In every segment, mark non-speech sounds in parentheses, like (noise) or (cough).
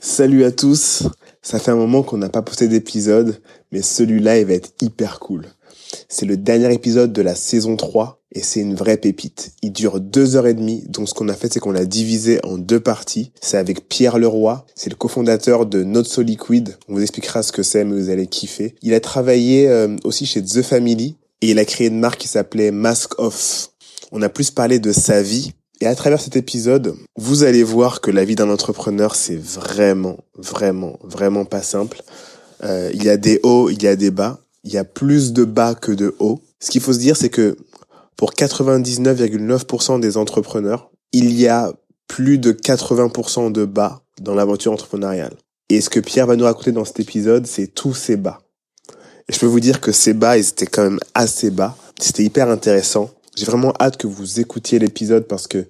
Salut à tous. Ça fait un moment qu'on n'a pas posté d'épisode, mais celui-là, il va être hyper cool. C'est le dernier épisode de la saison 3 et c'est une vraie pépite. Il dure deux heures et demie, donc ce qu'on a fait, c'est qu'on l'a divisé en deux parties. C'est avec Pierre Leroy, c'est le cofondateur de Not So Liquid. On vous expliquera ce que c'est, mais vous allez kiffer. Il a travaillé euh, aussi chez The Family et il a créé une marque qui s'appelait Mask Off. On a plus parlé de sa vie, et à travers cet épisode, vous allez voir que la vie d'un entrepreneur, c'est vraiment, vraiment, vraiment pas simple. Euh, il y a des hauts, il y a des bas. Il y a plus de bas que de hauts. Ce qu'il faut se dire, c'est que pour 99,9% des entrepreneurs, il y a plus de 80% de bas dans l'aventure entrepreneuriale. Et ce que Pierre va nous raconter dans cet épisode, c'est tous ces bas. Et je peux vous dire que ces bas, ils étaient quand même assez bas. C'était hyper intéressant. J'ai vraiment hâte que vous écoutiez l'épisode parce que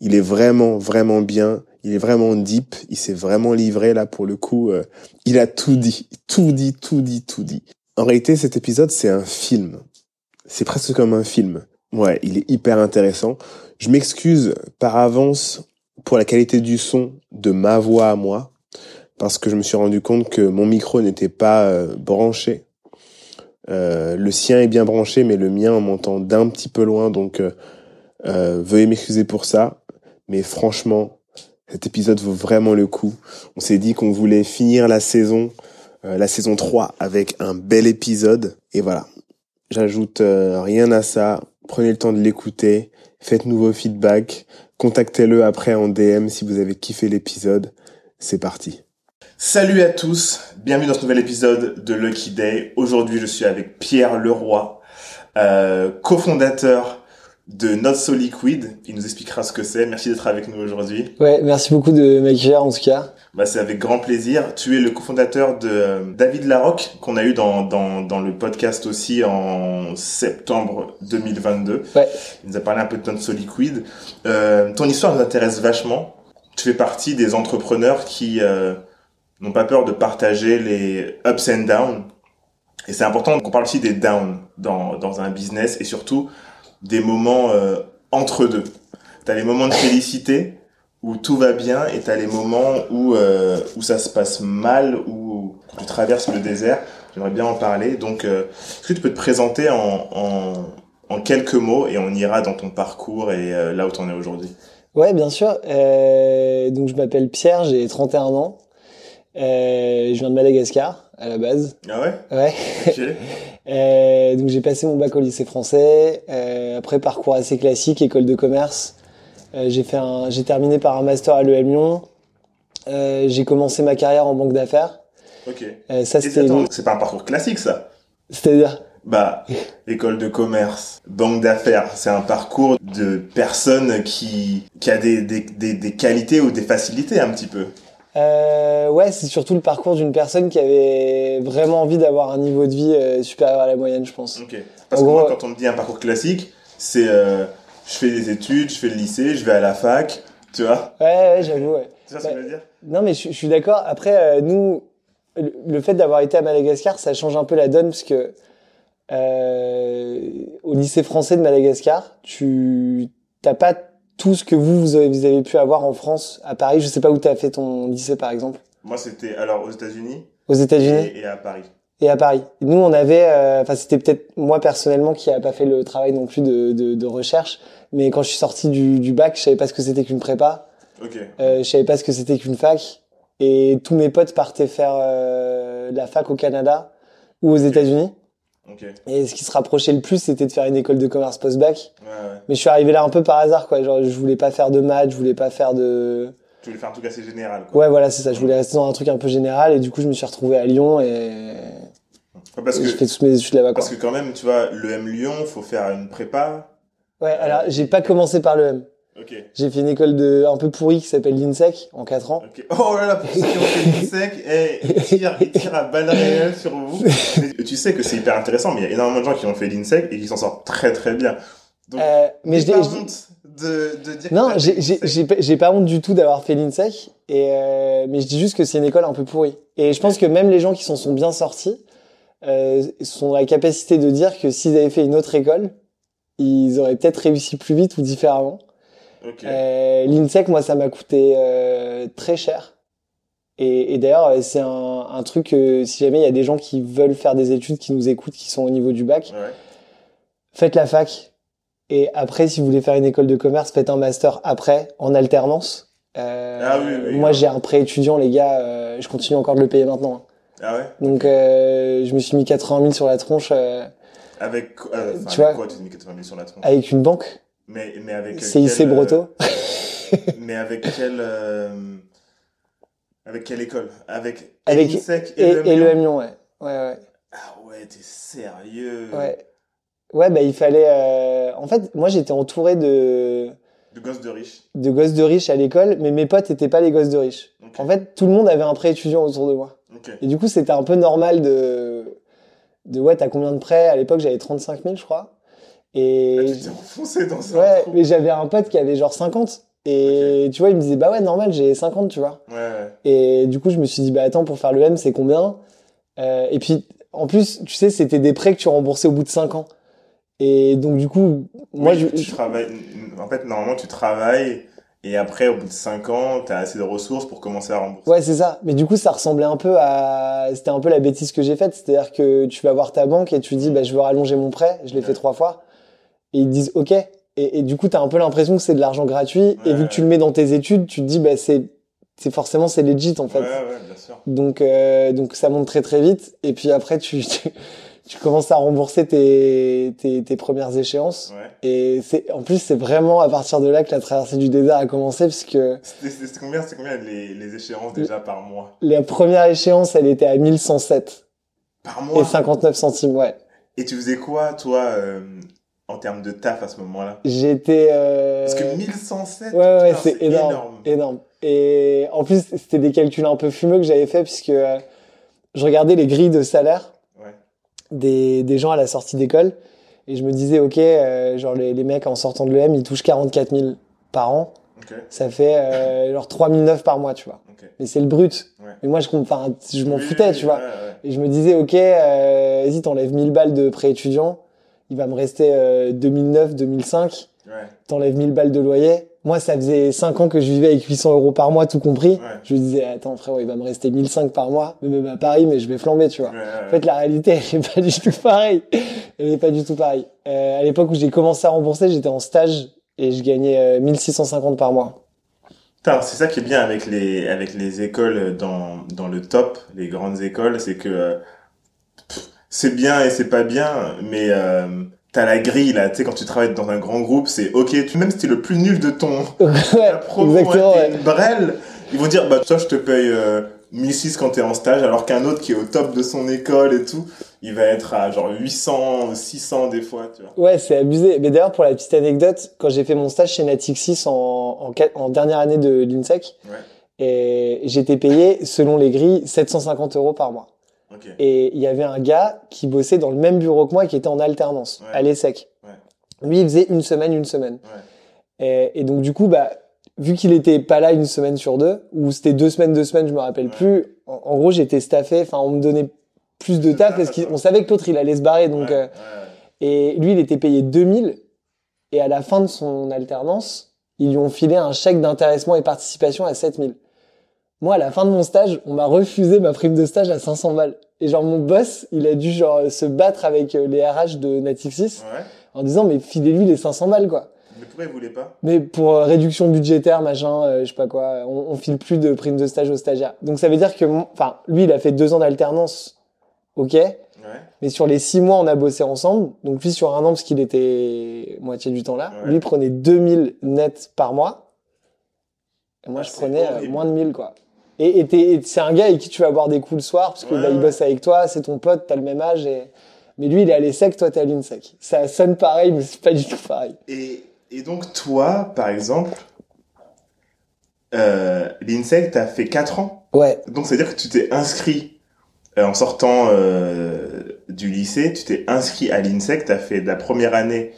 il est vraiment, vraiment bien. Il est vraiment deep. Il s'est vraiment livré là pour le coup. Euh, il a tout dit, tout dit, tout dit, tout dit. En réalité, cet épisode, c'est un film. C'est presque comme un film. Ouais, il est hyper intéressant. Je m'excuse par avance pour la qualité du son de ma voix à moi, parce que je me suis rendu compte que mon micro n'était pas euh, branché. Euh, le sien est bien branché, mais le mien on m'entend d'un petit peu loin, donc euh, veuillez m'excuser pour ça. Mais franchement, cet épisode vaut vraiment le coup. On s'est dit qu'on voulait finir la saison, la saison 3, avec un bel épisode. Et voilà, j'ajoute rien à ça. Prenez le temps de l'écouter, faites-nous vos feedbacks, contactez-le après en DM si vous avez kiffé l'épisode. C'est parti. Salut à tous, bienvenue dans ce nouvel épisode de Lucky Day. Aujourd'hui, je suis avec Pierre Leroy, euh, cofondateur de Not So Liquid. Il nous expliquera ce que c'est. Merci d'être avec nous aujourd'hui. Ouais, merci beaucoup de m'accueillir en tout cas. Bah, c'est avec grand plaisir. Tu es le cofondateur de euh, David Larocque, qu'on a eu dans, dans, dans le podcast aussi en septembre 2022. Ouais. Il nous a parlé un peu de Not So Liquid. Euh, ton histoire nous intéresse vachement. Tu fais partie des entrepreneurs qui... Euh, n'ont pas peur de partager les ups and downs. Et c'est important qu'on parle aussi des downs dans, dans un business et surtout des moments euh, entre deux. Tu as les moments de félicité où tout va bien et tu as les moments où, euh, où ça se passe mal, où tu traverses le désert. J'aimerais bien en parler. Donc, euh, est-ce que tu peux te présenter en, en, en, quelques mots et on ira dans ton parcours et là où tu en es aujourd'hui? Ouais, bien sûr. Donc, je m'appelle Pierre, j'ai 31 ans. Je viens de Madagascar à la base. Ah ouais? Ouais. (laughs) Euh, donc j'ai passé mon bac au lycée français. Euh, après parcours assez classique, école de commerce. Euh, j'ai fait un, j'ai terminé par un master à l'EM Lyon. J'ai commencé ma carrière en banque d'affaires. Ok. Ça c'était, c'est pas un parcours classique ça? C'est-à-dire? Bah, école de commerce, banque d'affaires, c'est un parcours de personne qui, qui a des, des, des, des qualités ou des facilités un petit peu. Euh, ouais, c'est surtout le parcours d'une personne qui avait vraiment envie d'avoir un niveau de vie euh, supérieur à la moyenne, je pense. Ok. Parce En que moi, quand on me dit un parcours classique, c'est euh, je fais des études, je fais le lycée, je vais à la fac, tu vois Ouais, ouais, j'avoue. Ouais. Tu vois ce que je veux dire? Non, mais je, je suis d'accord. Après, euh, nous, le, le fait d'avoir été à Madagascar, ça change un peu la donne parce que euh, au lycée français de Madagascar, tu t'as pas tout ce que vous, vous avez, vous avez pu avoir en France, à Paris. Je sais pas où tu as fait ton lycée, par exemple. Moi, c'était alors aux États-Unis Aux États-Unis et, et à Paris. et à Paris. Nous, on avait, euh, enfin, c'était peut-être moi personnellement qui a pas fait le travail non plus de, de, de recherche, mais quand je suis sorti du, du bac, je savais pas ce que c'était qu'une prépa. Ok. Euh, je savais pas ce que c'était qu'une fac. Et tous mes potes partaient faire euh, la fac au Canada ou aux États-Unis. Et ce qui se rapprochait le plus, c'était de faire une école de commerce post-bac. Ouais, ouais. Mais je suis arrivé là un peu par hasard, quoi. Genre, je voulais pas faire de maths, je voulais pas faire de... Tu voulais faire un truc assez général. Quoi. Ouais, voilà, c'est ça. Je voulais rester dans un truc un peu général. Et du coup, je me suis retrouvé à Lyon et, Ouais, Parce et que, j'ai fait toutes mes études là-bas, quoi. parce que quand même, tu vois, le M Lyon, faut faire une prépa. Ouais, alors, j'ai pas commencé par le J'ai fait une école de un peu pourrie qui s'appelle l'INSEC en 4 ans. Oh là là, pour ceux qui ont fait l'INSEC, eh, ils tirent, ils tirent à balles réelles sur vous. Mais tu sais que c'est hyper intéressant, mais il y a énormément de gens qui ont fait l'INSEC et qui s'en sortent très très bien. Donc, Euh, mais j'ai pas honte de, de dire Non, j'ai pas- honte du tout d'avoir fait l'INSEC, et euh, mais je dis juste que c'est une école un peu pourrie. Et je pense que même les gens qui s'en sont bien sortis, euh, sont dans la capacité de dire que s'ils avaient fait une autre école, ils auraient peut-être réussi plus vite ou différemment. Euh, L'INSEC, moi, ça m'a coûté euh, très cher. Et, et d'ailleurs, euh, c'est un, un truc, euh, si jamais il y a des gens qui veulent faire des études, qui nous écoutent, qui sont au niveau du bac, Ouais. faites la fac. Et après, si vous voulez faire une école de commerce, faites un master après, en alternance. Ah oui, oui, moi, ouais. j'ai un prêt étudiant, les gars, je continue encore de le payer maintenant. hein. Ah ouais? Donc, je me suis mis 80 000 sur la tronche Avec, euh, tu avec vois. quoi tu mis 80 000 sur la tronche? Avec une banque, mais, mais avec. euh, CIC quel, Broto. (laughs) Mais avec quelle. euh, Avec quelle école? Avec. Avec- l'INSEC Et, le et le Lyon ouais. Ouais, ouais. Ah ouais, t'es sérieux Ouais. Ouais, bah, il fallait. euh, En fait, moi, j'étais entouré de De gosse de riche. de gosses de riches à l'école, mais mes potes étaient pas les gosses de riches. En fait, tout le monde avait un prêt étudiant autour de moi. Et du coup, c'était un peu normal de de ouais, t'as combien de prêts? À l'époque, j'avais 35 000, je crois. Et Ah, tu t'es enfoncé dans ça. ouais, mais j'avais un pote qui avait genre 50. Et tu vois, il me disait bah ouais, normal, j'ai 50, tu vois. Ouais, ouais. Et du coup, je me suis dit, bah attends, pour faire le M, c'est combien? Euh, Et puis, en plus, tu sais, c'était des prêts que tu remboursais au bout de 5 ans. Et donc, du coup, moi, Oui, je, tu travailles. En fait, normalement, tu travailles et après, au bout de 5 ans, t'as assez de ressources pour commencer à rembourser. Ouais, c'est ça. Mais du coup, ça ressemblait un peu à... C'était un peu la bêtise que j'ai faite. C'est-à-dire que tu vas voir ta banque et tu dis, bah, je veux rallonger mon prêt. Je l'ai fait trois fois. Et ils te disent, OK. Et, et du coup, t'as un peu l'impression que c'est de l'argent gratuit. Et vu que tu le mets dans tes études, tu te dis, bah, c'est... C'est forcément, c'est legit, en fait. Ouais, ouais, bien sûr. Donc, euh, donc ça monte très très vite. Et puis après, tu, (laughs) tu, tu commences à rembourser tes, tes, tes premières échéances. Ouais. Et c'est, en plus, c'est vraiment à partir de là que la traversée du désert a commencé, puisque C'était c'était combien, c'était combien les, les échéances déjà par mois? La première échéance, elle était à 1107 Par mois? Et 59 centimes, ouais. Et tu faisais quoi, toi, euh, en termes de taf à ce moment-là J'étais... Euh... Parce que 1107, Ouais, ouais, c'est énorme, énorme. Et en plus, c'était des calculs un peu fumeux que j'avais fait, puisque euh, je regardais les grilles de salaire Ouais. des, des gens à la sortie d'école. Et je me disais, ok, euh, genre les, les mecs en sortant de l'EM, ils touchent 44 000 par an. Ça fait genre 3 009 par mois, tu vois. Mais c'est le brut. Ouais. Mais moi, je, je m'en Oui, foutais, oui, tu vois. Et je me disais, ok, vas-y, t'enlèves 1000 balles de prêt étudiant. Il va me rester euh, 2009, 2005. Ouais, T'enlèves 1000 balles de loyer. Moi, ça faisait 5 ans que je vivais avec 800 euros par mois, tout compris. ouais. Je me disais, attends, frérot, il va me rester 1005 par mois. Mais même à Paris, mais je vais flamber, tu vois. Ouais, En fait, la réalité, elle est pas du tout pareille. Elle est pas du tout pareille. Euh, à l'époque où j'ai commencé à rembourser, j'étais en stage et je gagnais euh, 1650 par mois. C'est ça qui est bien avec les, avec les écoles dans, dans le top, les grandes écoles, c'est que euh, c'est bien et c'est pas bien, mais euh, t'as la grille là, tu sais, quand tu travailles dans un grand groupe, c'est ok, tu, même si t'es le plus nul de ton (laughs) ouais, promo, exactement. ouais, une brêle, ils vont dire, bah toi je te paye euh, 1006 quand t'es en stage, alors qu'un autre qui est au top de son école et tout, il va être à genre 800, 600 des fois, tu vois. Ouais, c'est abusé. Mais d'ailleurs, pour la petite anecdote, quand j'ai fait mon stage chez Natixis en, en, en dernière année de l'INSEC, Ouais. et j'étais payé, selon les grilles, 750 euros par mois. Et il y avait un gars qui bossait dans le même bureau que moi, qui était en alternance, Ouais. à l'ESSEC. Ouais. Lui, il faisait une semaine, une semaine. Ouais. Et, et donc, du coup, bah, vu qu'il était pas là une semaine sur deux, ou c'était deux semaines, deux semaines, je me rappelle plus. En, en gros, j'étais staffé, enfin, on me donnait plus de taf parce (laughs) qu'on savait que l'autre, il allait se barrer. Donc, euh, et lui, il était payé 2000. Et à la fin de son alternance, ils lui ont filé un chèque d'intéressement et participation à 7000. Moi, à la fin de mon stage, on m'a refusé ma prime de stage à 500 balles. Et genre, mon boss, il a dû genre se battre avec euh, les RH de Natixis ouais. en disant, mais filez-lui les 500 balles, quoi. Mais pourquoi ils voulaient pas? Mais pour euh, réduction budgétaire, machin, euh, je sais pas quoi, on, on file plus de prime de stage aux stagiaires. Donc ça veut dire que, enfin, lui, il a fait deux ans d'alternance, ok, Ouais. mais sur les six mois, on a bossé ensemble. Donc lui, sur un an, parce qu'il était moitié du temps là, Ouais. lui il prenait 2000 nets par mois. Et moi, Ah, je prenais euh, moins de 1000, quoi. Et, et t'es- et c'est un gars avec qui tu vas boire des coups le soir, parce que Ouais, bah, il ouais. bosse avec toi, c'est ton pote, t'as le même âge. Et... Mais lui, il est à l'ESSEC, toi, t'es à l'INSEC. Ça sonne pareil, mais c'est pas du tout pareil. Et, et donc, toi, par exemple, euh, l'INSEC, t'as fait 4 ans. Ouais, Donc, c'est-à-dire que tu t'es inscrit euh, en sortant euh, du lycée, tu t'es inscrit à l'INSEC, t'as fait de la première année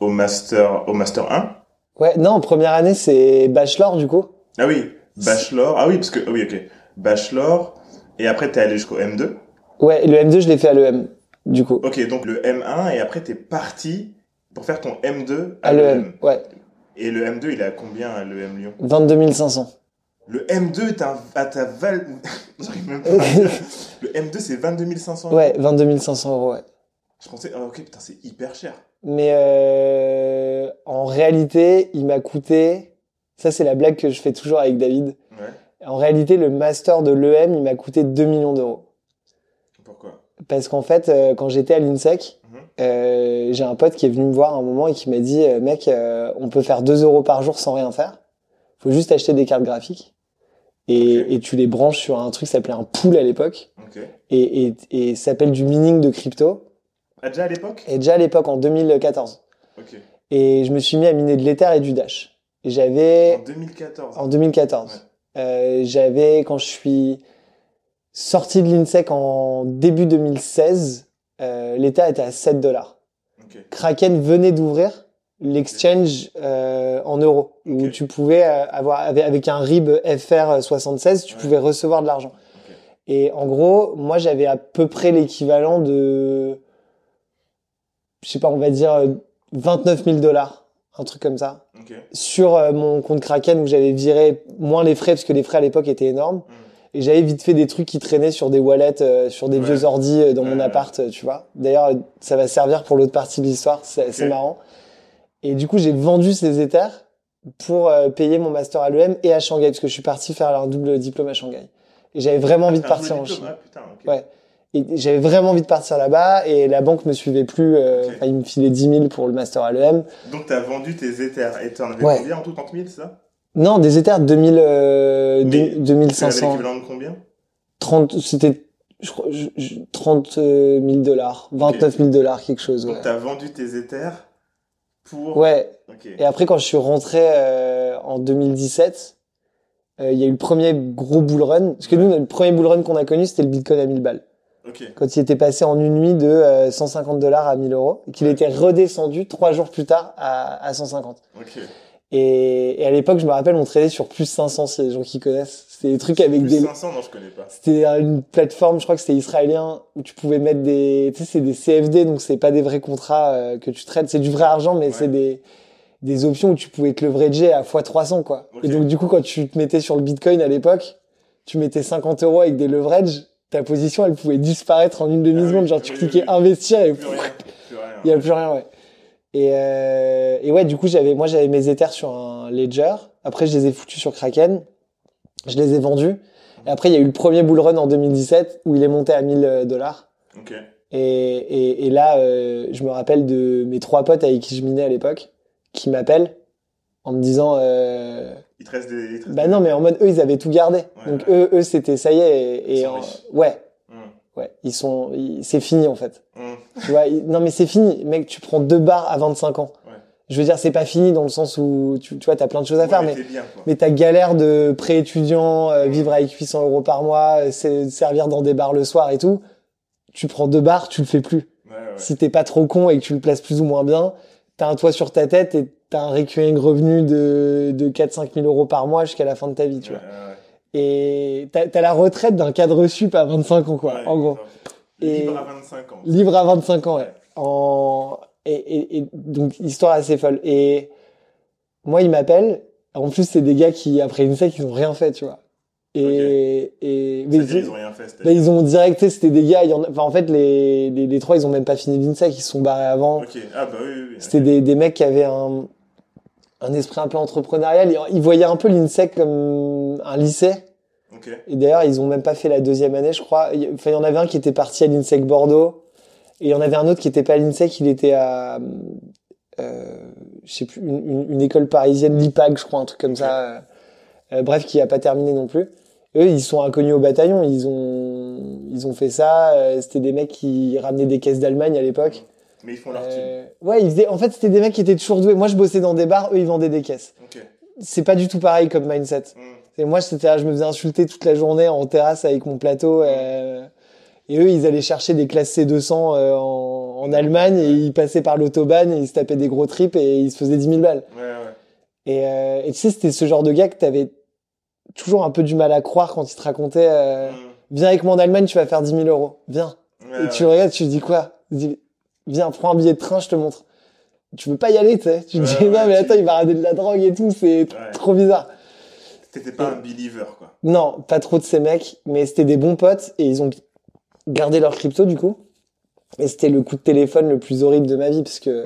au master, au master 1. ouais, non, première année, c'est bachelor, du coup. Ah oui, bachelor. Ah oui, parce que, ah oui, ok. Bachelor. Et après, t'es allé jusqu'au M2. Ouais, le M2, je l'ai fait à l'EM, du coup. Ok, donc le M1 et après t'es parti pour faire ton M2 à, À l'EM, ouais. Et le M2, il est à combien à l'EM Lyon? 22 500. Le M2 est à, à ta val... (laughs) J'arrive même pas. (laughs) Le M2, c'est 22 500 Ouais, 22 500 euros, ouais. Je pensais, ah, ok, putain, c'est hyper cher. Mais euh, en réalité, il m'a coûté. Ça, c'est la blague que je fais toujours avec David. Ouais. En réalité, le master de l'EM, il m'a coûté 2 millions d'euros. Pourquoi? Parce qu'en fait, euh, quand j'étais à l'INSEC, Mhm. euh, j'ai un pote qui est venu me voir un moment et qui m'a dit euh, Mec, on peut faire 2 euros par jour sans rien faire. Faut juste acheter des cartes graphiques. Et, tu les branches sur un truc qui s'appelait un pool à l'époque. Et, et, et ça s'appelle du mining de crypto. Ah, déjà à l'époque? Et déjà à l'époque, en 2014. Ok. Et je me suis mis à miner de l'Ether et du Dash. J'avais, En 2014. en 2014, euh, j'avais, quand je suis sorti de l'INSEC en début 2016, euh, l'Ether était à 7 dollars. Kraken venait d'ouvrir l'exchange euh, en euros, où tu pouvais avoir, avec, un RIB FR76, tu Ouais. pouvais recevoir de l'argent. Et en gros, moi, j'avais à peu près l'équivalent de, je sais pas, on va dire euh, 29 000 dollars, un truc comme ça, sur euh, mon compte Kraken où j'avais viré moins les frais parce que les frais à l'époque étaient énormes. Hmm. Et j'avais vite fait des trucs qui traînaient sur des wallets, euh, sur des Ouais. vieux ordis euh, dans mon appart, tu vois. D'ailleurs, ça va servir pour l'autre partie de l'histoire, c'est marrant. Et du coup, j'ai vendu ces Ethers pour payer mon master à l'EM et à Shanghai, parce que je suis parti faire un double diplôme à Shanghai. Et j'avais vraiment envie de partir en Chine. Ah, putain. Ouais. Et j'avais vraiment envie de partir là-bas et la banque me suivait plus. euh, Ok. enfin, ils me filaient 10 000 pour le master à l'EM. Donc t'as vendu tes Ethers et t'en avais Ouais. combien en tout? 30 000, c'est ça? Non, des Ethers 2000, euh, Mais deux- Tu avais 2500. l'équivalent de combien? 30, c'était je crois, je- je- 30 000 dollars, 29 000 dollars, quelque chose. Ouais. Donc t'as vendu tes Ethers pour... ouais. Ok. Et après, quand je suis rentré euh, en 2017, euh, il y a eu le premier gros bull run. Parce que nous, le premier bull run qu'on a connu, c'était le Bitcoin à 1000 balles. Ok. Quand il était passé en une nuit de euh, 150 dollars à 1000 euros, et qu'il était redescendu trois jours plus tard à, à 150. Ok. Et, et à l'époque, je me rappelle, on tradait sur plus 500, si les gens qui connaissent. C'était des trucs avec Plus des... 500, non, je connais pas. C'était une plateforme, je crois que c'était israélien, où tu pouvais mettre des... Tu sais, c'est des CFD, donc c'est pas des vrais contrats euh, que tu traites. C'est du vrai argent, mais Ouais. c'est des, des options où tu pouvais te leverager à x300, quoi. Et donc, du coup, quand tu te mettais sur le Bitcoin à l'époque, tu mettais 50 euros avec des leverages, ta position, elle pouvait disparaître en une demi-seconde. Ah oui, Genre, tu oui, cliquais oui. investir et il y a plus rien, ouais. Et, euh, et ouais, du coup, j'avais, moi, j'avais mes Ethers sur un Ledger. Après, je les ai foutus sur Kraken. Je les ai vendus. Et après, il y a eu le premier bull run en 2017 où il est monté à 1000 dollars. Ok. Et, et, et là, euh, je me rappelle de mes trois potes avec qui je minais à l'époque, qui m'appellent en me disant, euh, Il te reste des... il te reste bah non, mais en mode eux, ils avaient tout gardé. Ouais, Donc ouais. eux, eux, c'était ça y est. Et, en- ouais, Hmm. ouais, ils sont, c'est fini en fait. Hmm. Tu vois, non mais c'est fini, mec, tu prends deux bars à 25 ans. Ouais. Je veux dire, c'est pas fini dans le sens où tu, tu vois, t'as plein de choses à faire, mais mais, bien, ta galère de pré-étudiant, euh, vivre avec 800 euros par mois, euh, servir dans des bars le soir et tout, tu prends deux bars, tu le fais plus. Si t'es pas trop con et que tu le places plus ou moins bien, t'as un toit sur ta tête et t'as un recurring revenu de, de 4-5 000 euros par mois jusqu'à la fin de ta vie, tu vois. Et t'as as la retraite d'un cadre sup à 25 ans, quoi, Ouais, en gros. Et- Libre à 25 ans. Libre à 25 ans, ouais. Ouais. En... Et, et, et donc, histoire assez folle. Et moi, il m'appelle. En plus, c'est des gars qui, après une sec, ils ont rien fait, tu vois. Et, et mais ils ont rien fait, là, c'est-à-dire. ils ont direct, tu sais, c'était des gars, en enfin, en fait, les, les, les trois, ils ont même pas fini l'INSEC, ils se sont barrés avant. Ok. Ah, bah oui, oui, oui. C'était des, des mecs qui avaient un, un esprit un peu entrepreneurial. Ils, voyaient un peu l'INSEC comme un lycée. Ok. Et d'ailleurs, ils ont même pas fait la deuxième année, je crois. Enfin, il y en avait un qui était parti à l'INSEC Bordeaux. Et il y en avait un autre qui était pas à l'INSEC, il était à, euh, je sais plus, une, une- une école parisienne, l'IPAG, je crois, un truc comme ça. Euh, bref, qui a pas terminé non plus. Eux, ils sont inconnus au bataillon. Ils ont, ils ont fait ça. Euh, C'était des mecs qui ramenaient des caisses d'Allemagne à l'époque. Mais ils font leur team. Euh, ouais, ils faisaient, en fait, c'était des mecs qui étaient toujours doués. Moi, je bossais dans des bars, eux, ils vendaient des caisses. C'est pas du tout pareil comme mindset. Hmm. Et moi, c'était, je me faisais insulter toute la journée en terrasse avec mon plateau. euh, et eux, ils allaient chercher des classes C200 euh, en, en Allemagne et ils passaient par l'autobahn et ils se tapaient des gros trips et ils se faisaient 10 000 balles. Ouais, ouais. Et, euh, et tu sais, c'était ce genre de gars que t'avais toujours un peu du mal à croire quand ils te racontaient. euh, Hmm. viens avec moi en Allemagne, tu vas faire 10 000 euros. Viens. Et tu regardes, tu dis quoi? Viens, prends un billet de train, je te montre. Tu veux pas y aller, tu sais. Tu te Ouais, dis, ouais, non, mais attends, il va ramener de la drogue et tout, c'est trop bizarre. T'étais pas un believer, quoi. Non, pas trop de ces mecs, mais c'était des bons potes et ils ont gardé leur crypto du coup. Et c'était le coup de téléphone le plus horrible de ma vie parce que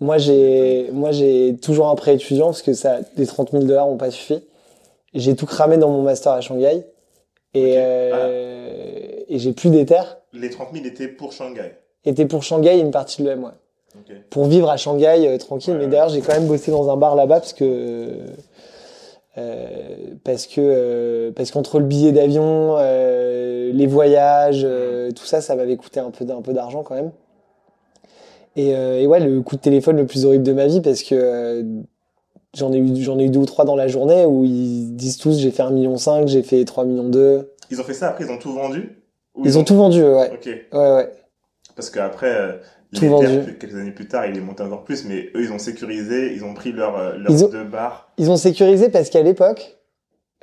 moi j'ai moi j'ai toujours un prêt étudiant parce que ça les 30 000 dollars ont pas suffi. J'ai tout cramé dans mon master à Shanghai et euh, et j'ai plus d'éther. Les 30 000 étaient pour Shanghai. Était pour Shanghai et une partie de l'EM, ouais. Pour vivre à Shanghai euh, tranquille. Ouais, mais d'ailleurs j'ai quand même bossé dans un bar là-bas parce que euh, parce que euh, parce qu'entre le billet d'avion, euh, les voyages, tout ça, ça m'avait coûté un peu un peu d'argent quand même. Et, et ouais, le coup de téléphone le plus horrible de ma vie parce que j'en ai eu j'en ai eu deux ou trois dans la journée où ils disent tous j'ai fait un million cinq, j'ai fait 3 millions deux. Ils ont fait ça après, ils ont tout vendu Ils ont tout vendu, ouais. Ok. Ouais ouais. Parce qu'après, euh, l'Ether, vendu. quelques années plus tard, il est monté encore plus, mais eux, ils ont sécurisé, ils ont pris leur, euh, leurs Ils ont- deux bars. Ils ont sécurisé parce qu'à l'époque,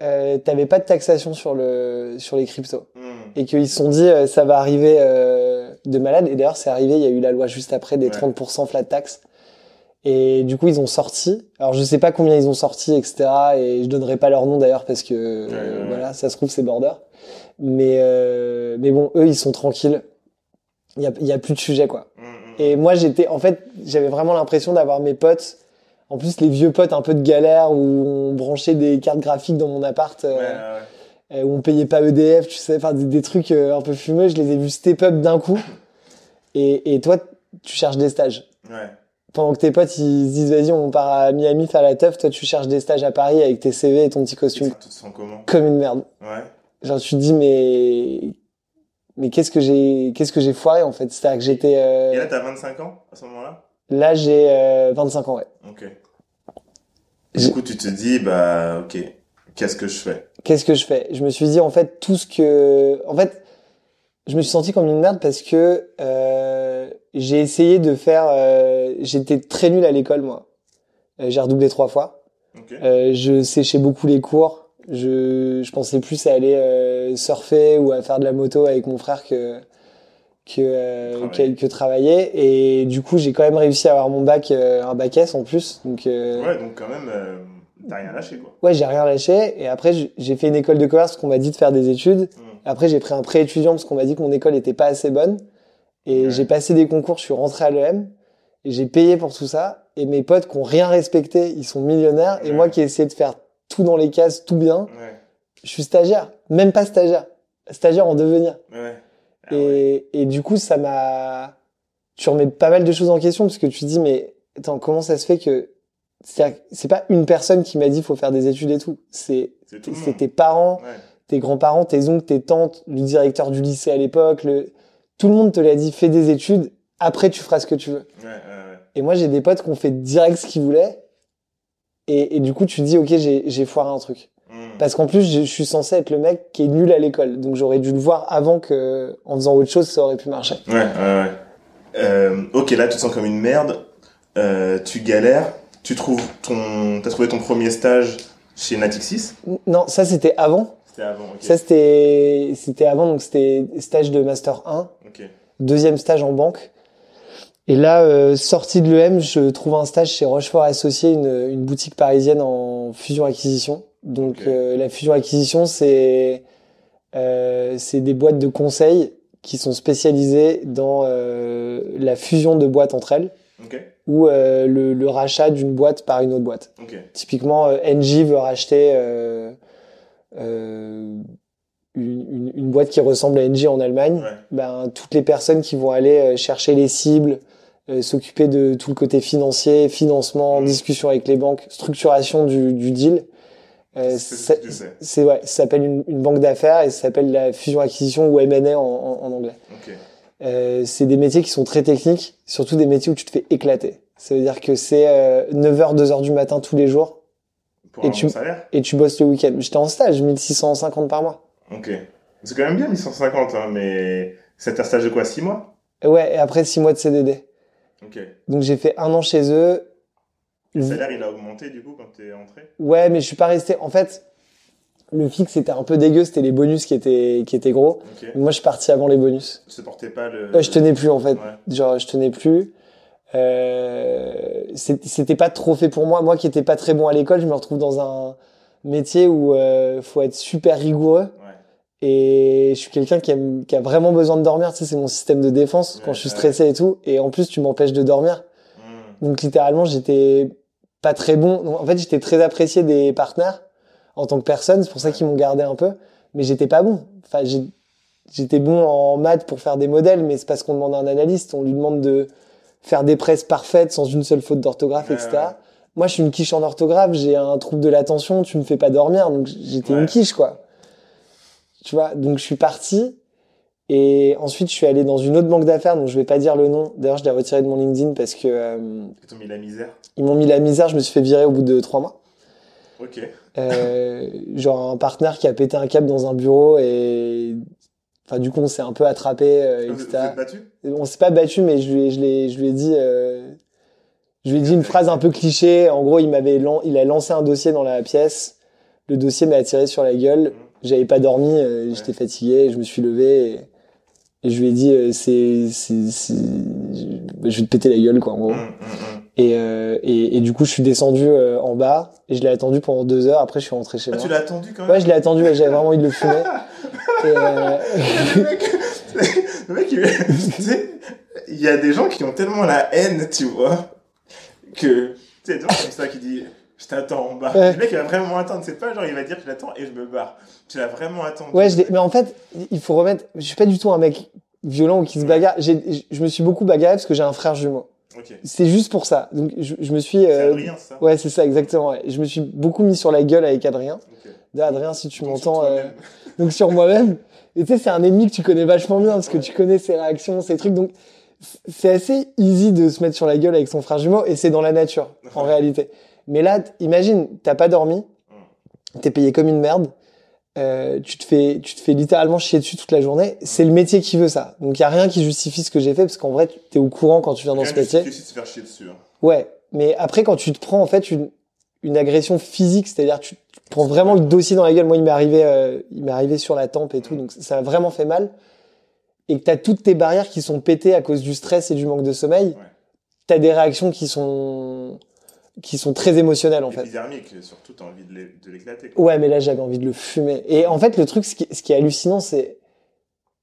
euh, t'avais pas de taxation sur le sur les cryptos. Hmm. et qu'ils se sont dit euh, ça va arriver euh, de malade et d'ailleurs c'est arrivé il y a eu la loi juste après des Ouais. 30% flat tax et du coup ils ont sorti alors je sais pas combien ils ont sorti etc et je donnerai pas leur nom d'ailleurs parce que Ouais, ouais, ouais. voilà ça se trouve c'est border mais mais bon eux ils sont tranquilles il y a, il y a plus de sujet quoi Hmm, hmm. et moi j'étais en fait j'avais vraiment l'impression d'avoir mes potes en plus les vieux potes un peu de galère où on branchait des cartes graphiques dans mon appart euh, Ouais, ouais, euh, où on payait pas EDF, tu sais, enfin des, des trucs euh, un peu fumeux, je les ai vus step up d'un coup. Et, et toi, tu cherches des stages. ouais. Pendant que tes potes ils se disent vas-y on part à Miami faire la teuf, toi tu cherches des stages à Paris avec tes CV et ton petit Et costume ça, comment comme une merde. Ouais. Genre tu te dis mais mais qu'est-ce que j'ai qu'est-ce que j'ai foiré en fait? C'est-à-dire que j'étais euh, Et là, t'as 25 ans à ce moment-là? là j'ai euh, 25 ans ouais. Ok. Du coup, tu te dis, bah, ok, qu'est-ce que je fais? Qu'est-ce que je fais? Je me suis dit en fait tout ce que en fait je me suis senti comme une merde parce que euh, j'ai essayé de faire euh, j'étais très nul à l'école moi. Euh, j'ai redoublé trois fois. Ok. Euh, je séchais beaucoup les cours. Je, je pensais plus à aller euh, surfer ou à faire de la moto avec mon frère que que, euh, Travailler. que, que travailler. Et du coup, j'ai quand même réussi à avoir mon bac, euh, un bac S en plus. Donc, euh, Ouais, donc quand même, t'as rien lâché, quoi. ouais, j'ai rien lâché. Et après, j'ai- fait une école de commerce parce qu'on m'a dit de faire des études. Hmm. Après, j'ai pris un prêt étudiant parce qu'on m'a dit que mon école était pas assez bonne. Et Ouais. j'ai passé des concours, je suis rentré à l'EM. Et j'ai payé pour tout ça. Et mes potes qui ont rien respecté, ils sont millionnaires. Et moi qui ai essayé de faire tout dans les cases, tout bien, Ouais. je suis stagiaire. Même pas stagiaire. Stagiaire en devenir. Ouais. Ah et, et du coup, ça m'a... Tu remets pas mal de choses en question parce que tu te dis, mais attends, comment ça se fait que... C'est pas une personne qui m'a dit faut faire des études et tout. C'est C'est tes parents, Ouais. tes grands-parents, tes oncles, tes tantes, le directeur du lycée à l'époque, le... tout le monde te l'a dit, fais des études, après tu feras ce que tu veux. Ouais, ouais, ouais. Et moi j'ai des potes qui ont fait direct ce qu'ils voulaient, et, et du coup tu te dis, ok, j'ai foiré un truc. Hmm. Parce qu'en plus je, je suis censé être le mec qui est nul à l'école, donc j'aurais dû le voir avant que, en faisant autre chose, ça aurait pu marcher. Ouais, ouais, ouais. Euh, ok, là, tu te sens comme une merde. Euh, tu galères. Tu trouves ton, t'as trouvé ton premier stage chez Natixis? Non, ça c'était avant. C'était avant, ok. Ça c'était c'était avant, donc c'était stage de master 1. Ok. deuxième stage en banque. Et là, euh, sorti de l'EM, je trouve un stage chez Rochefort Associés, une, une boutique parisienne en fusion-acquisition. Donc euh, la fusion-acquisition, c'est euh, c'est des boîtes de conseil qui sont spécialisées dans euh, la fusion de boîtes entre elles Ok. ou euh, le, le rachat d'une boîte par une autre boîte. Ok. Typiquement, euh, Engie veut racheter une, une, une boîte qui ressemble à Engie en Allemagne Ouais. ben, toutes les personnes qui vont aller chercher les cibles, euh, s'occuper de tout le côté financier, financement, Mhm. discussion avec les banques, structuration du, du deal. Euh, C'est ce ouais, ça s'appelle une, une banque d'affaires et ça s'appelle la fusion-acquisition ou M&A en, en, en anglais. Ok. Euh, c'est des métiers qui sont très techniques, surtout des métiers où tu te fais éclater. Ça veut dire que c'est euh, 9h, 2h du matin tous les jours Pour Et un tu- bon salaire? et tu bosses le week-end. J'étais en stage, 1650 par mois. Ok. C'est quand même bien 1150, hein, mais c'est un stage de quoi 6 mois? Ouais, et après 6 mois de CDD. Ok. Donc j'ai fait un an chez eux. Le salaire, il a augmenté du coup quand t'es entré? Ouais, mais je suis pas resté. En fait, Le fixe était un peu dégueu, c'était les bonus qui étaient, qui étaient gros. Moi, je suis parti avant les bonus. Tu supportais pas le. Ouais, je tenais plus, en fait. Ouais. Genre, je tenais plus. Euh, c'était pas trop fait pour moi. Moi qui étais pas très bon à l'école, je me retrouve dans un métier où euh, faut être super rigoureux. Et je suis quelqu'un qui, aime- qui a vraiment besoin de dormir. Tu sais, c'est mon système de défense quand je suis stressé et tout. Et en plus, tu m'empêches de dormir. Hmm. Donc littéralement, j'étais pas très bon. Donc, en fait, j'étais très apprécié des partenaires en tant que personne. C'est pour ça qu'ils m'ont gardé un peu. Mais j'étais pas bon. Enfin, j'étais bon en maths pour faire des modèles, mais c'est parce qu'on demande à un analyste. On lui demande de faire des presses parfaites sans une seule faute d'orthographe, Ouais, etc. ouais. Moi, je suis une quiche en orthographe. J'ai un trouble de l'attention. Tu me fais pas dormir. Donc j'étais Ouais. une quiche, quoi. Tu vois. Donc je suis parti. Et ensuite, je suis allé dans une autre banque d'affaires dont je vais pas dire le nom. D'ailleurs, je l'ai retiré de mon LinkedIn parce que euh, Ils mis la misère. ils m'ont mis la misère. Je me suis fait virer au bout de trois mois. Ok. Euh, genre un partenaire qui a pété un câble dans un bureau et enfin du coup on s'est un peu attrapé euh, Vous, vous etc. êtes battu? On s'est pas battu mais je lui ai, je l'ai- je lui ai dit euh, je lui ai dit une phrase un peu cliché. En gros il m'avait il a lancé un dossier dans la pièce. Le dossier m'a attiré sur la gueule. J'avais pas dormi, euh, j'étais fatigué, je me suis levé et, et je lui ai dit euh, c'est je vais te péter la gueule quoi en gros. Hmm, hmm. Et, euh, et, et du coup, je suis descendu euh, en bas et je l'ai attendu pendant deux heures. Après, je suis rentré chez Ah, moi. tu l'as attendu quand même Ouais, je l'ai attendu, ouais, j'avais vraiment envie de le (laughs) fumer. Et, euh, le mec, le mec, il, tu sais, il y a des gens qui ont tellement la haine, tu vois, que, tu sais, des gens comme ça qui disent, je t'attends en bas. Ouais. Le mec, il va vraiment attendre. C'est pas genre, il va dire, je l'attends et je me barre. Tu l'as vraiment attendu. ouais, je mais en fait, il faut remettre. Je suis pas du tout un mec violent ou qui se bagarre. Je me suis beaucoup bagarré parce que j'ai un frère jumeau. Ok. C'est juste pour ça. Donc, je, je me suis. C'est euh, Adrien, ça. ouais, c'est ça, exactement. ouais. Je me suis beaucoup mis sur la gueule avec Adrien. Ok. D'ailleurs, Adrien, si tu m'entends, euh, (laughs) donc sur moi-même. Et tu sais, c'est un ennemi que tu connais vachement bien parce que tu connais ses réactions, ses trucs. Donc, c'est assez easy de se mettre sur la gueule avec son frère jumeau et c'est dans la nature, en réalité. Mais là, imagine, t'as pas dormi, t'es payé comme une merde, euh, tu te fais, tu te fais littéralement chier dessus toute la journée. C'est le métier qui veut ça. Donc, il y a rien qui justifie ce que j'ai fait parce qu'en vrai, t'es au courant quand tu viens dans ce métier. de se faire chier dessus. hein. Ouais, mais après quand tu te prends en fait une une agression physique, c'est-à-dire tu, tu te prends vraiment le dossier dans la gueule. Moi, il m'est arrivé, euh, il m'est arrivé sur la tempe et tout, donc ça a vraiment fait mal. Et que t'as toutes tes barrières qui sont pétées à cause du stress et du manque de sommeil. Ouais. T'as des réactions qui sont qui sont très émotionnelles en fait. Épidermique, surtout, t'as envie de l'é- de l'éclater. Ouais, mais là j'avais envie de le fumer. Et en fait, le truc, ce qui, ce qui est hallucinant, c'est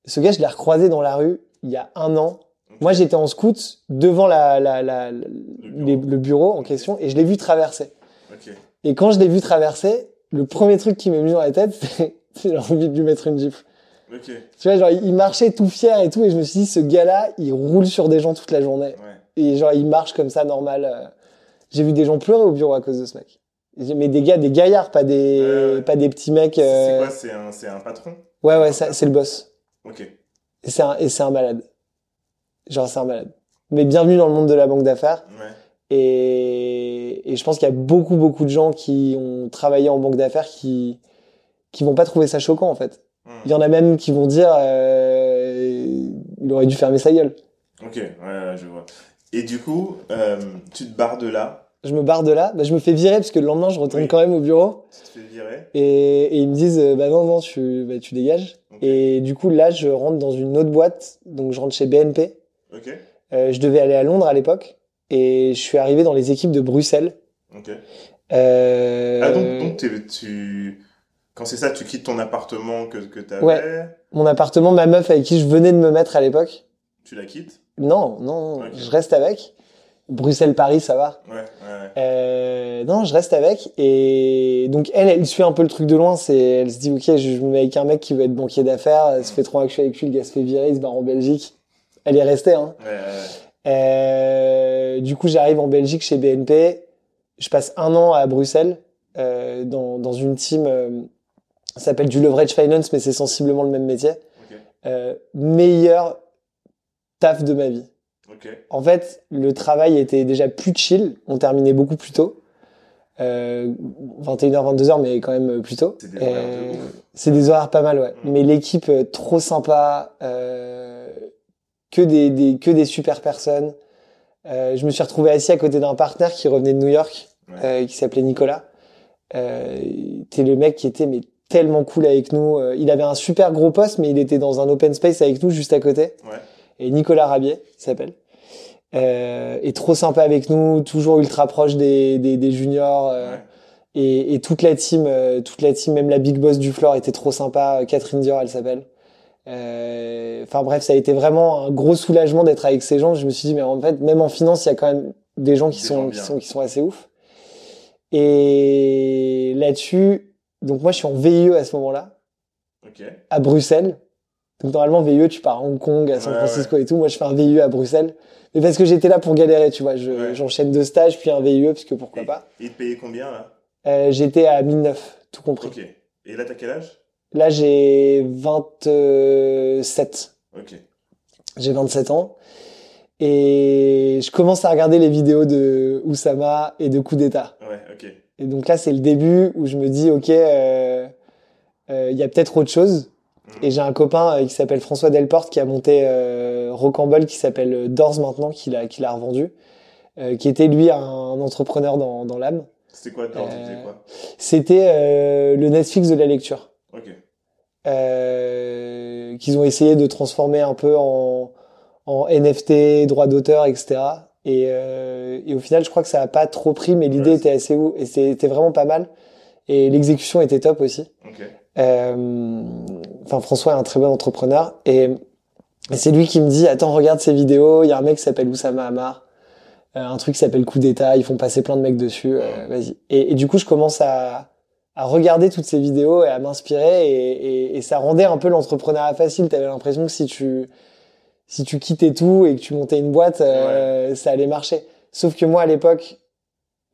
ce gars, je l'ai recroisé dans la rue il y a un an. Moi, j'étais en scout devant la, la, la, la- bureau. les- le bureau en question et je l'ai vu traverser. Ok. Et quand je l'ai vu traverser, le premier truc qui m'est venu dans la tête, (laughs) c'est j'ai envie de lui mettre une gifle. Ok. Tu vois, genre, il marchait tout fier et tout, et je me suis dit, ce gars-là, il roule sur des gens toute la journée. Ouais. Et genre, il marche comme ça, normal. J'ai vu des gens pleurer au bureau à cause de ce mec. Mais des gars, des gaillards, pas des, pas des petits mecs. C'est- C'est euh, quoi C'est un, c'est un patron? Ouais, ouais, c'est le boss. Ok. Et c'est un, et c'est un malade. Genre, c'est un malade. Mais bienvenue dans le monde de la banque d'affaires. Ouais. Et, et je pense qu'il y a beaucoup, beaucoup de gens qui ont travaillé en banque d'affaires qui, qui vont pas trouver ça choquant, en fait. Hmm. Il y en a même qui vont dire, euh, il aurait dû fermer sa gueule. Ok, ouais, ouais, je vois. Et du coup, euh, tu te barres de là, Je me barre de là, bah, je me fais virer parce que le lendemain, je retourne Oui. quand même au bureau. tu te fais virer. Et, et ils me disent, euh, bah non, non, tu, bah, tu dégages. Et du coup, là, je rentre dans une autre boîte. Donc, je rentre chez BNP. Ok, Euh, je devais aller à Londres à l'époque. Et je suis arrivé dans les équipes de Bruxelles. ok. Euh, Ah, donc, donc tu... quand c'est ça, tu quittes ton appartement que, que t'avais, Ouais. Mon appartement, ma meuf avec qui je venais de me mettre à l'époque. tu la quittes Non, non, je reste avec. Bruxelles-Paris, ça va. Ouais, ouais, ouais. Euh, non, je reste avec. Et donc, elle, elle suit un peu le truc de loin. C'est, elle se dit, OK, je, me mets avec un mec qui veut être banquier d'affaires. Ça fait trois ans que je suis avec lui. Le gars se fait virer, il se barre en Belgique. Elle est restée, hein. Ouais, ouais. Euh, du coup, j'arrive en Belgique chez BNP. Je passe un an à Bruxelles, euh, dans, dans une team, euh, ça s'appelle du leverage finance, mais c'est sensiblement le même métier. Euh, meilleur taf de ma vie. En fait, le travail était déjà plus chill. On terminait beaucoup plus tôt. Euh, 21h, 22h, mais quand même plus tôt. C'est des horaires de Euh, c'est des horaires pas mal, ouais. Mm. Mais l'équipe, euh, trop sympa. Euh, que des, des, que des super personnes. Euh, je me suis retrouvé assis à côté d'un partenaire qui revenait de New York, Ouais. euh, qui s'appelait Nicolas. Euh, t'es le mec qui était mais tellement cool avec nous. Euh, Il avait un super gros poste, mais il était dans un open space avec nous juste à côté. Ouais. Et Nicolas Rabier, il s'appelle. Euh, est trop sympa avec nous, toujours ultra proche des, des, des juniors. euh, Ouais. et, et toute la team, euh, toute la team, même la big boss du floor était trop sympa. Catherine Dior, elle s'appelle. Euh, Enfin bref, ça a été vraiment un gros soulagement d'être avec ces gens. Je me suis dit, mais en fait, même en finance, il y a quand même des gens qui Des sont gens qui sont qui sont assez ouf. Et là-dessus, donc moi, je suis en VIE à ce moment-là Ok. à Bruxelles. Donc normalement VIE tu pars à Hong Kong, à San Ouais, Francisco et tout. Moi je fais un VIE à Bruxelles. Mais parce que j'étais là pour galérer, tu vois. Je- Ouais. J'enchaîne deux stages puis un VIE parce que pourquoi Et- pas. Et te payait combien là? Euh, j'étais à 1009, tout compris. Ok. Et là, t'as quel âge? Là j'ai 27. Ok. J'ai 27 ans. Et je commence à regarder les vidéos de Oussama et de coup d'état. Ouais, ok. Et donc là, c'est le début où je me dis, ok, euh, euh, il y a peut-être autre chose. Et j'ai un copain euh, qui s'appelle François Delporte qui a monté euh, Rocambole, qui s'appelle euh, Doors maintenant, qu'il a, qu'il a revendu, euh, qui était lui un, entrepreneur dans, dans l'âme. C'était quoi Dors, Euh, C'était le Netflix de la lecture, Ok. euh, qu'ils ont essayé de transformer un peu en, en NFT, droit d'auteur, etc. Et, et au final, je crois que ça a pas trop pris, mais l'idée Ouais, était assez ouf et c'était vraiment pas mal. Et l'exécution était top aussi. Ok. Euh, Enfin, François est un très bon entrepreneur et, c'est lui qui me dit attends regarde ces vidéos. Il y a un mec qui s'appelle Oussama Hamar, euh, un truc qui s'appelle Coup d'État. Ils font passer plein de mecs dessus. euh, Vas-y. Et, et du coup, je commence à à regarder toutes ces vidéos et à m'inspirer et, et, et ça rendait un peu l'entrepreneuriat facile. T'avais l'impression que si tu si tu quittais tout et que tu montais une boîte, euh, ça allait marcher. Sauf que moi à l'époque,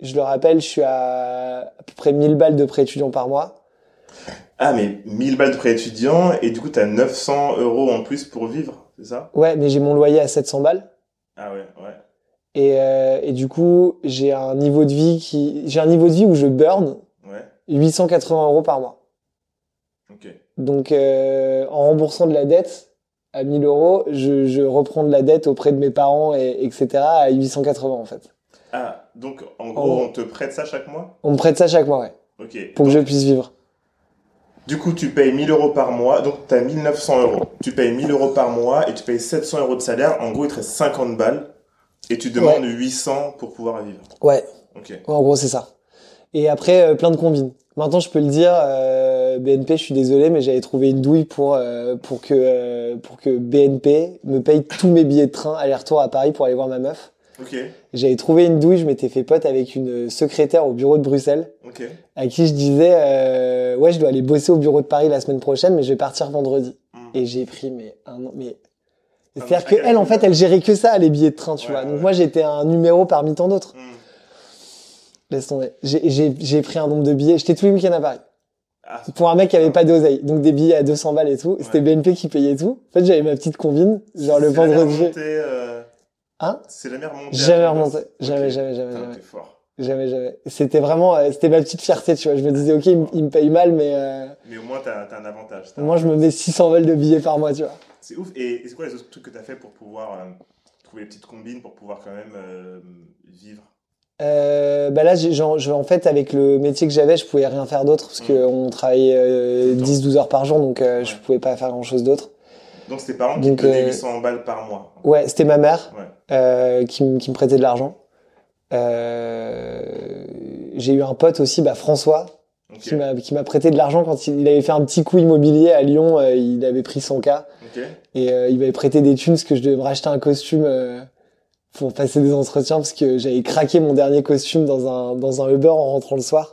je le rappelle, je suis à à peu près 1000 balles de prêt étudiant par mois. Ah, mais 1000 balles de prêt étudiant et du coup, t'as 900 euros en plus pour vivre, c'est ça? Ouais, mais j'ai mon loyer à 700 balles. Ah ouais, ouais. Et, euh, et du coup, j'ai un niveau de vie qui, j'ai un niveau de vie où je burn Ouais. 880 euros par mois. Ok. Donc, euh, en remboursant de la dette à 1000 euros, je, je reprends de la dette auprès de mes parents et etc. à 880 en fait. Ah, donc en gros, on te prête ça chaque mois? On me prête ça chaque mois, ouais, Ok. pour que je puisse vivre. Du coup, tu payes 1000 euros par mois, donc tu as 1900 euros. Tu payes 1000 euros par mois et tu payes 700 euros de salaire. En gros, il te reste 50 balles et tu demandes 800 pour pouvoir vivre. Ouais, Ok. Ouais, en gros, c'est ça. Et après, euh, plein de combines. Maintenant, je peux le dire, euh, BNP, je suis désolé, mais j'avais trouvé une douille pour euh, pour que euh, pour que BNP me paye tous mes billets de train aller-retour à Paris pour aller voir ma meuf. Ok. J'avais trouvé une douille, je m'étais fait pote avec une secrétaire au bureau de Bruxelles, Ok. à qui je disais, euh, ouais, je dois aller bosser au bureau de Paris la semaine prochaine, mais je vais partir vendredi. Mm. Et j'ai pris mais un mais Ah, c'est-à-dire mais que elle, en fait, elle gérait que ça, les billets de train, tu Ouais, vois. Donc ouais. moi, j'étais un numéro parmi tant d'autres. Hmm. Laisse tomber. J'ai- pris un nombre de billets. J'étais tous les week-ends à Paris. Ah, Pour un mec qui avait pas d'oseille. Donc des billets à 200 balles et tout. C'était. BNP qui payait tout. En fait, j'avais ma petite combine. Genre le vendredi. euh, Hein C'est jamais remonté. Jamais remonté. Jamais, Ok. jamais, jamais, Putain, jamais. t'es fort. Jamais, jamais. C'était vraiment, euh, c'était ma petite fierté, tu vois. Je me disais, ok, il, me- il me paye mal, mais euh, Mais au moins, t'as as un avantage. Moi, je me mets 600 balles de billets par mois, tu vois. C'est ouf. Et, et c'est quoi les autres trucs que t'as fait pour pouvoir euh, trouver les petites combines pour pouvoir quand même euh, vivre? Euh, bah là, genre, en fait, avec le métier que j'avais, je pouvais rien faire d'autre parce Mm. que on travaillait euh, Tout le temps. 10-12 heures par jour, donc euh, je Ouais. pouvais pas faire grand chose d'autre. Donc, tes parents qui Donc, te donnaient euh, 800 balles par mois. Ouais, c'était ma mère. Ouais. euh, qui, me- qui me prêtait de l'argent. Euh, j'ai eu un pote aussi, bah François, qui m'a prêté de l'argent quand il, il avait fait un petit coup immobilier à Lyon. euh, il avait pris 100 k Ok. et euh, il m'avait prêté des thunes parce que je devais me racheter un costume euh, pour passer des entretiens parce que j'avais craqué mon dernier costume dans un dans un Uber en rentrant le soir.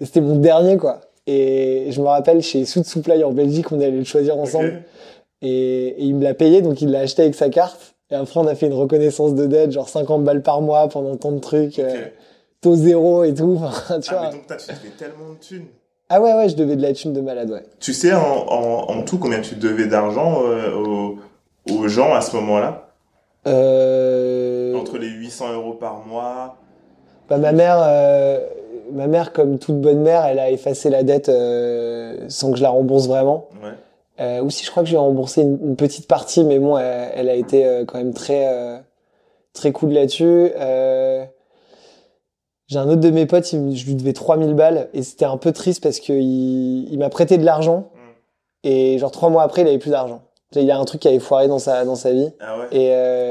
Et c'était mon dernier quoi. Et je me rappelle chez Soud Supply en Belgique, on allait le choisir ensemble. Et, et il me l'a payé, donc il l'a acheté avec sa carte. Et après, on a fait une reconnaissance de dette, genre 50 balles par mois pendant tant de trucs, euh, Ok. taux zéro et tout. Enfin, (laughs) tu Ah, vois. mais donc, t'as- fais tellement de thunes. Ah ouais, ouais, je devais de la thune de malade, ouais. Tu sais en, en, en tout combien tu devais d'argent euh, aux, aux gens à ce moment-là? Euh... Entre les 800 euros par mois. Bah, ma mère, euh, ma mère, comme toute bonne mère, elle a effacé la dette euh, sans que je la rembourse vraiment. Ouais. Euh, ou si je crois que j'ai remboursé une, une petite partie, mais bon, elle, elle a été euh, quand même très euh, très cool là-dessus. Euh, j'ai un autre de mes potes, il, je lui devais 3000 balles et c'était un peu triste parce que il, il m'a prêté de l'argent et genre trois mois après, il avait plus d'argent. Il y a un truc qui avait foiré dans sa dans sa vie Ah ouais. et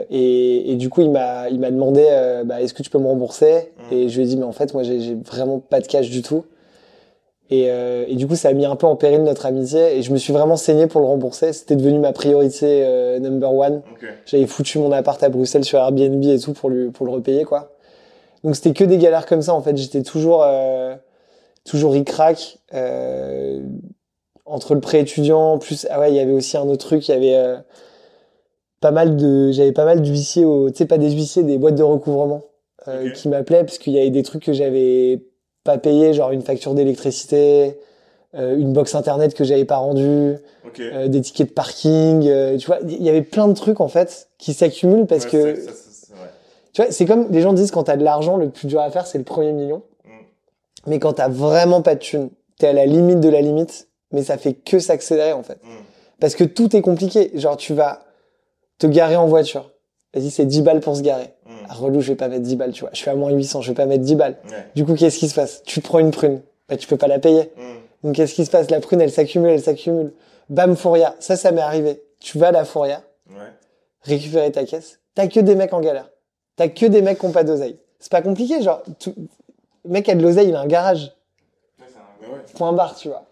et, et du coup il m'a il m'a demandé bah, est-ce que tu peux me rembourser? Mm. et je lui ai dit mais en fait moi j'ai j'ai vraiment pas de cash du tout et, euh, et du coup ça a mis un peu en péril notre amitié et je me suis vraiment saigné pour le rembourser. C'était devenu ma priorité euh, number one. Ok. j'avais foutu mon appart à Bruxelles sur Airbnb et tout pour lui pour le repayer quoi. Donc c'était que des galères comme ça en fait. J'étais toujours euh, toujours ric-rac euh, entre le prêt étudiant plus ah ouais il y avait aussi un autre truc. Il y avait euh, pas mal de j'avais pas mal d'huissiers tu sais pas des huissiers des boîtes de recouvrement euh, Ok. qui m'appelaient parce qu'il y avait des trucs que j'avais pas payé genre une facture d'électricité euh, une box internet que j'avais pas rendue euh, des tickets de parking euh, tu vois il y avait plein de trucs en fait qui s'accumulent parce Ouais, que ça, ça, tu vois c'est comme les gens disent quand t'as de l'argent le plus dur à faire c'est le premier million. Mm. mais quand t'as vraiment pas de thunes t'es à la limite de la limite mais ça fait que s'accélérer en fait. Mm. parce que tout est compliqué. Genre tu vas te garer en voiture. Vas-y c'est 10 balles pour se garer relou je vais pas mettre 10 balles tu vois je suis à moins 800 je vais pas mettre 10 balles Ouais. du coup qu'est-ce qui se passe? Tu te prends une prune bah tu peux pas la payer Mm. donc qu'est-ce qui se passe? La prune, elle s'accumule, elle s'accumule. Bam, Fourrière. Ça, ça m'est arrivé. Tu vas à la Ouais. récupérer ta caisse. T'as que des mecs en galère. T'as que des mecs qui ont pas d'oseille. C'est pas compliqué, genre. Tout... Le mec a de l'oseille, il a un garage. Ouais, un-. Point barre, tu vois.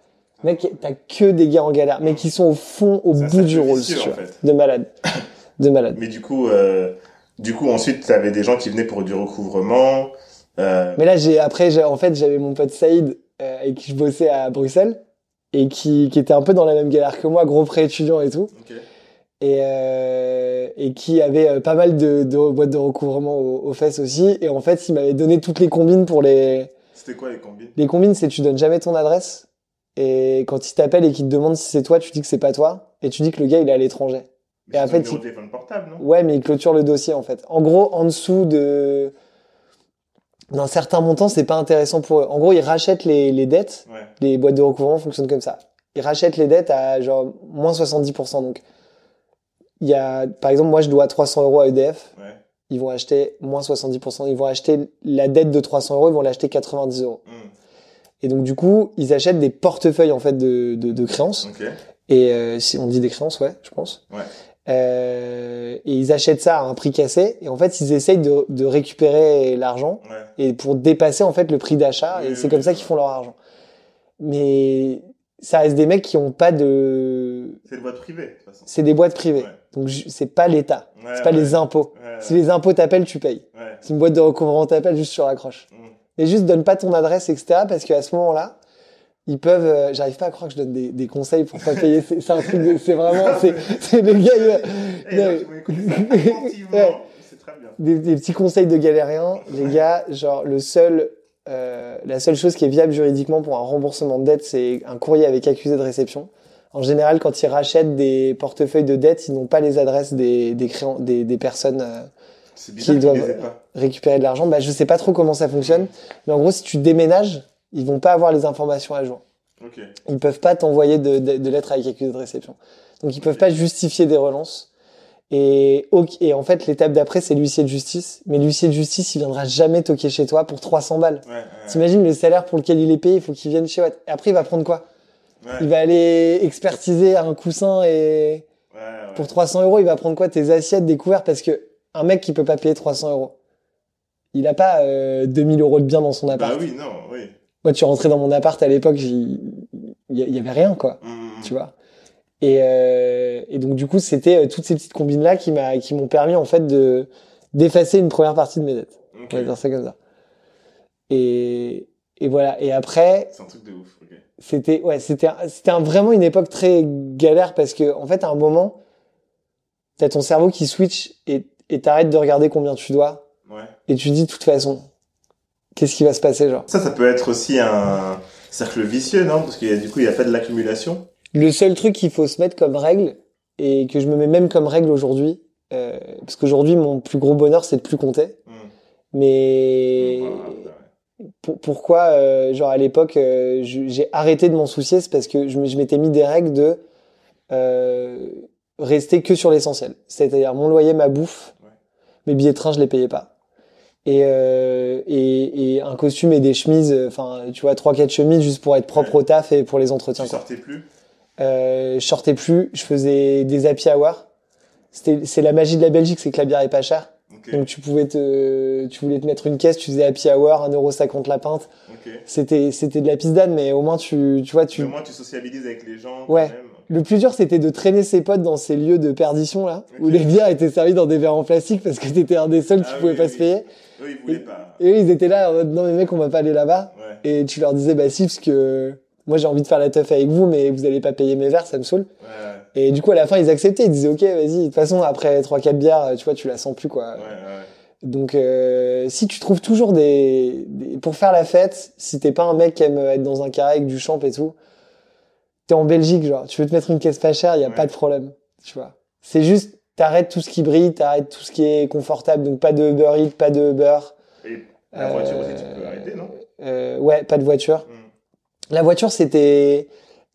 Mec, t'as que des gars en galère, mais qui sont au fond, au bout du rôle, en fait. De malade. De malade. Mais du coup, euh, du coup, ensuite, tu avais des gens qui venaient pour du recouvrement. Euh, Mais là, j'ai après, j'ai- en fait, j'avais mon pote Saïd euh, avec qui je bossais à Bruxelles et qui, qui était un peu dans la même galère que moi, gros prêt étudiant et tout. et, euh, et qui avait pas mal de, de boîtes de recouvrement aux, aux fesses aussi. Et en fait, il m'avait donné toutes les combines pour les... C'était quoi les combines? Les combines, c'est tu donnes jamais ton adresse. Et quand il t'appelle et qu'il te demande si c'est toi, tu dis que c'est pas toi. Et tu dis que le gars, il est à l'étranger. Mais en c'est ton fait, numéro il- de téléphone portable, non? Ouais, mais il clôture le dossier, en fait. En gros, en dessous de... D'un certain montant, c'est pas intéressant pour eux. En gros, ils rachètent les, les dettes. Ouais. Les boîtes de recouvrement fonctionnent comme ça. Ils rachètent les dettes à genre moins 70%. Donc, il y a, par exemple, moi, je dois 300 euros à EDF. Ouais. ils vont acheter moins 70%. Ils vont acheter la dette de 300 euros, ils vont l'acheter 90 euros. Mm. Et donc, du coup, ils achètent des portefeuilles, en fait, de, de, de créances. Et euh, si on dit des créances, ouais, je pense. Ouais. Euh, et ils achètent ça à un prix cassé. Et en fait, ils essayent de, de récupérer l'argent Ouais. et pour dépasser, en fait, le prix d'achat. Oui, et oui, c'est comme oui, ça qu'ils font leur argent. Mais ça reste des mecs qui ont pas de... C'est une boîte privée, de toute façon. C'est des boîtes privées. Ouais. Donc, c'est pas l'État. Ouais, C'est pas les impôts. Si les impôts t'appellent, tu payes. C'est une boîte de recouvrement t'appelle juste sur l'accroche. Mm. Et juste donne pas ton adresse, etc. Parce qu'à ce moment-là, ils peuvent. euh, J'arrive pas à croire que je donne des, des conseils pour pas payer. C'est c'est un truc. de- C'est vraiment. C'est c'est le gars. bien. des, des petits conseils de galériens, les gars. Genre le seul. euh, la seule chose qui est viable juridiquement pour un remboursement de dette, c'est un courrier avec accusé de réception. En général, quand ils rachètent des portefeuilles de dette, ils n'ont pas les adresses des, des, créan- des, des personnes euh, Qui doivent- récupérer de l'argent. Bah, je sais pas trop comment ça fonctionne, mais en gros, si tu déménages, ils vont pas avoir les informations à jour. Ok. Ils peuvent pas t'envoyer de, de, de lettres avec accusé de réception. Donc, ils peuvent pas justifier des relances. Et, en fait, l'étape d'après, c'est l'huissier de justice. Mais l'huissier de justice, il viendra jamais toquer chez toi pour 300 balles. Ouais, ouais. T'imagines le salaire pour lequel il est payé, il faut qu'il vienne chez toi. Et après, il va prendre quoi? Ouais, Il va aller expertiser un coussin et pour 300 euros, il va prendre quoi? Tes assiettes, des couverts Parce que un mec qui peut pas payer 300 euros, il a pas euh, 2000 euros de biens dans son appart. Bah oui, non, oui. Moi, tu rentrais dans mon appart à l'époque, il y, avait rien, quoi. Mm. Tu vois et, euh, et donc, du coup, c'était euh, toutes ces petites combines-là qui m'a- qui m'ont permis, en fait, de d'effacer une première partie de mes dettes. Ok. On va dire ça comme ça. Et, et voilà. Et après, C'est un truc de ouf, ok. c'était ouais c'était c'était un- vraiment une époque très galère parce que en fait à un moment t'as ton cerveau qui switch et et t'arrêtes de regarder combien tu dois Ouais. et tu dis de toute façon qu'est-ce qui va se passer genre? Ça, ça peut être aussi un cercle vicieux, non? Parce qu'il y a du coup, il y a pas de l'accumulation. le seul truc qu'il faut se mettre comme règle et que je me mets même comme règle aujourd'hui euh, parce qu'aujourd'hui mon plus gros bonheur c'est de plus compter Mm. mais pour- pourquoi euh, genre à l'époque euh, j'ai arrêté de m'en soucier c'est parce que je, m'étais mis des règles de rester que sur l'essentiel c'est-à-dire mon loyer ma bouffe Ouais. mes billets de train je les payais pas et, euh, et, et un costume et des chemises, enfin, tu vois, trois, quatre chemises juste pour être propre Ouais. au taf et pour les entretiens, Tu quoi. sortais plus? Euh, je sortais plus, je faisais des happy hour. C'était, c'est la magie de la Belgique, c'est que la bière est pas chère. Donc tu pouvais te, tu voulais te mettre une caisse, tu faisais happy hour, 1,50€ la pinte. ok. C'était, c'était de la pisse d'âne, mais au moins tu, tu vois, tu, Mais au moins, tu sociabilises avec les gens. quand Ouais. même. le plus dur, c'était de traîner ses potes dans ces lieux de perdition, là, où les bières étaient servies dans des verres en plastique parce que t'étais un des seuls qui Ah pouvait oui, pas oui. se payer. Eux, ils voulaient pas. Et eux, ils étaient là en mode, non, mais mec, on va pas aller là-bas. Ouais. Et tu leur disais, bah si, parce que moi, j'ai envie de faire la teuf avec vous, mais vous allez pas payer mes verres, ça me saoule. Ouais. Et du coup, à la fin, ils acceptaient. Ils disaient, OK, vas-y. De toute façon, après 3-4 bières, tu vois, tu la sens plus, quoi. Ouais, ouais. Donc, euh, si tu trouves toujours des, des- Pour faire la fête, si t'es pas un mec qui aime être dans un carré avec du champ et tout, t'es en Belgique, genre, tu veux te mettre une caisse pas chère, y a pas de problème. Tu vois. C'est juste, t'arrêtes tout ce qui brille, t'arrêtes tout ce qui est confortable. Donc, pas de Uber Eats, pas de Uber. Et la voiture aussi, tu Euh, peux arrêter, non? Euh, ouais, pas de voiture. Hmm. La voiture, c'était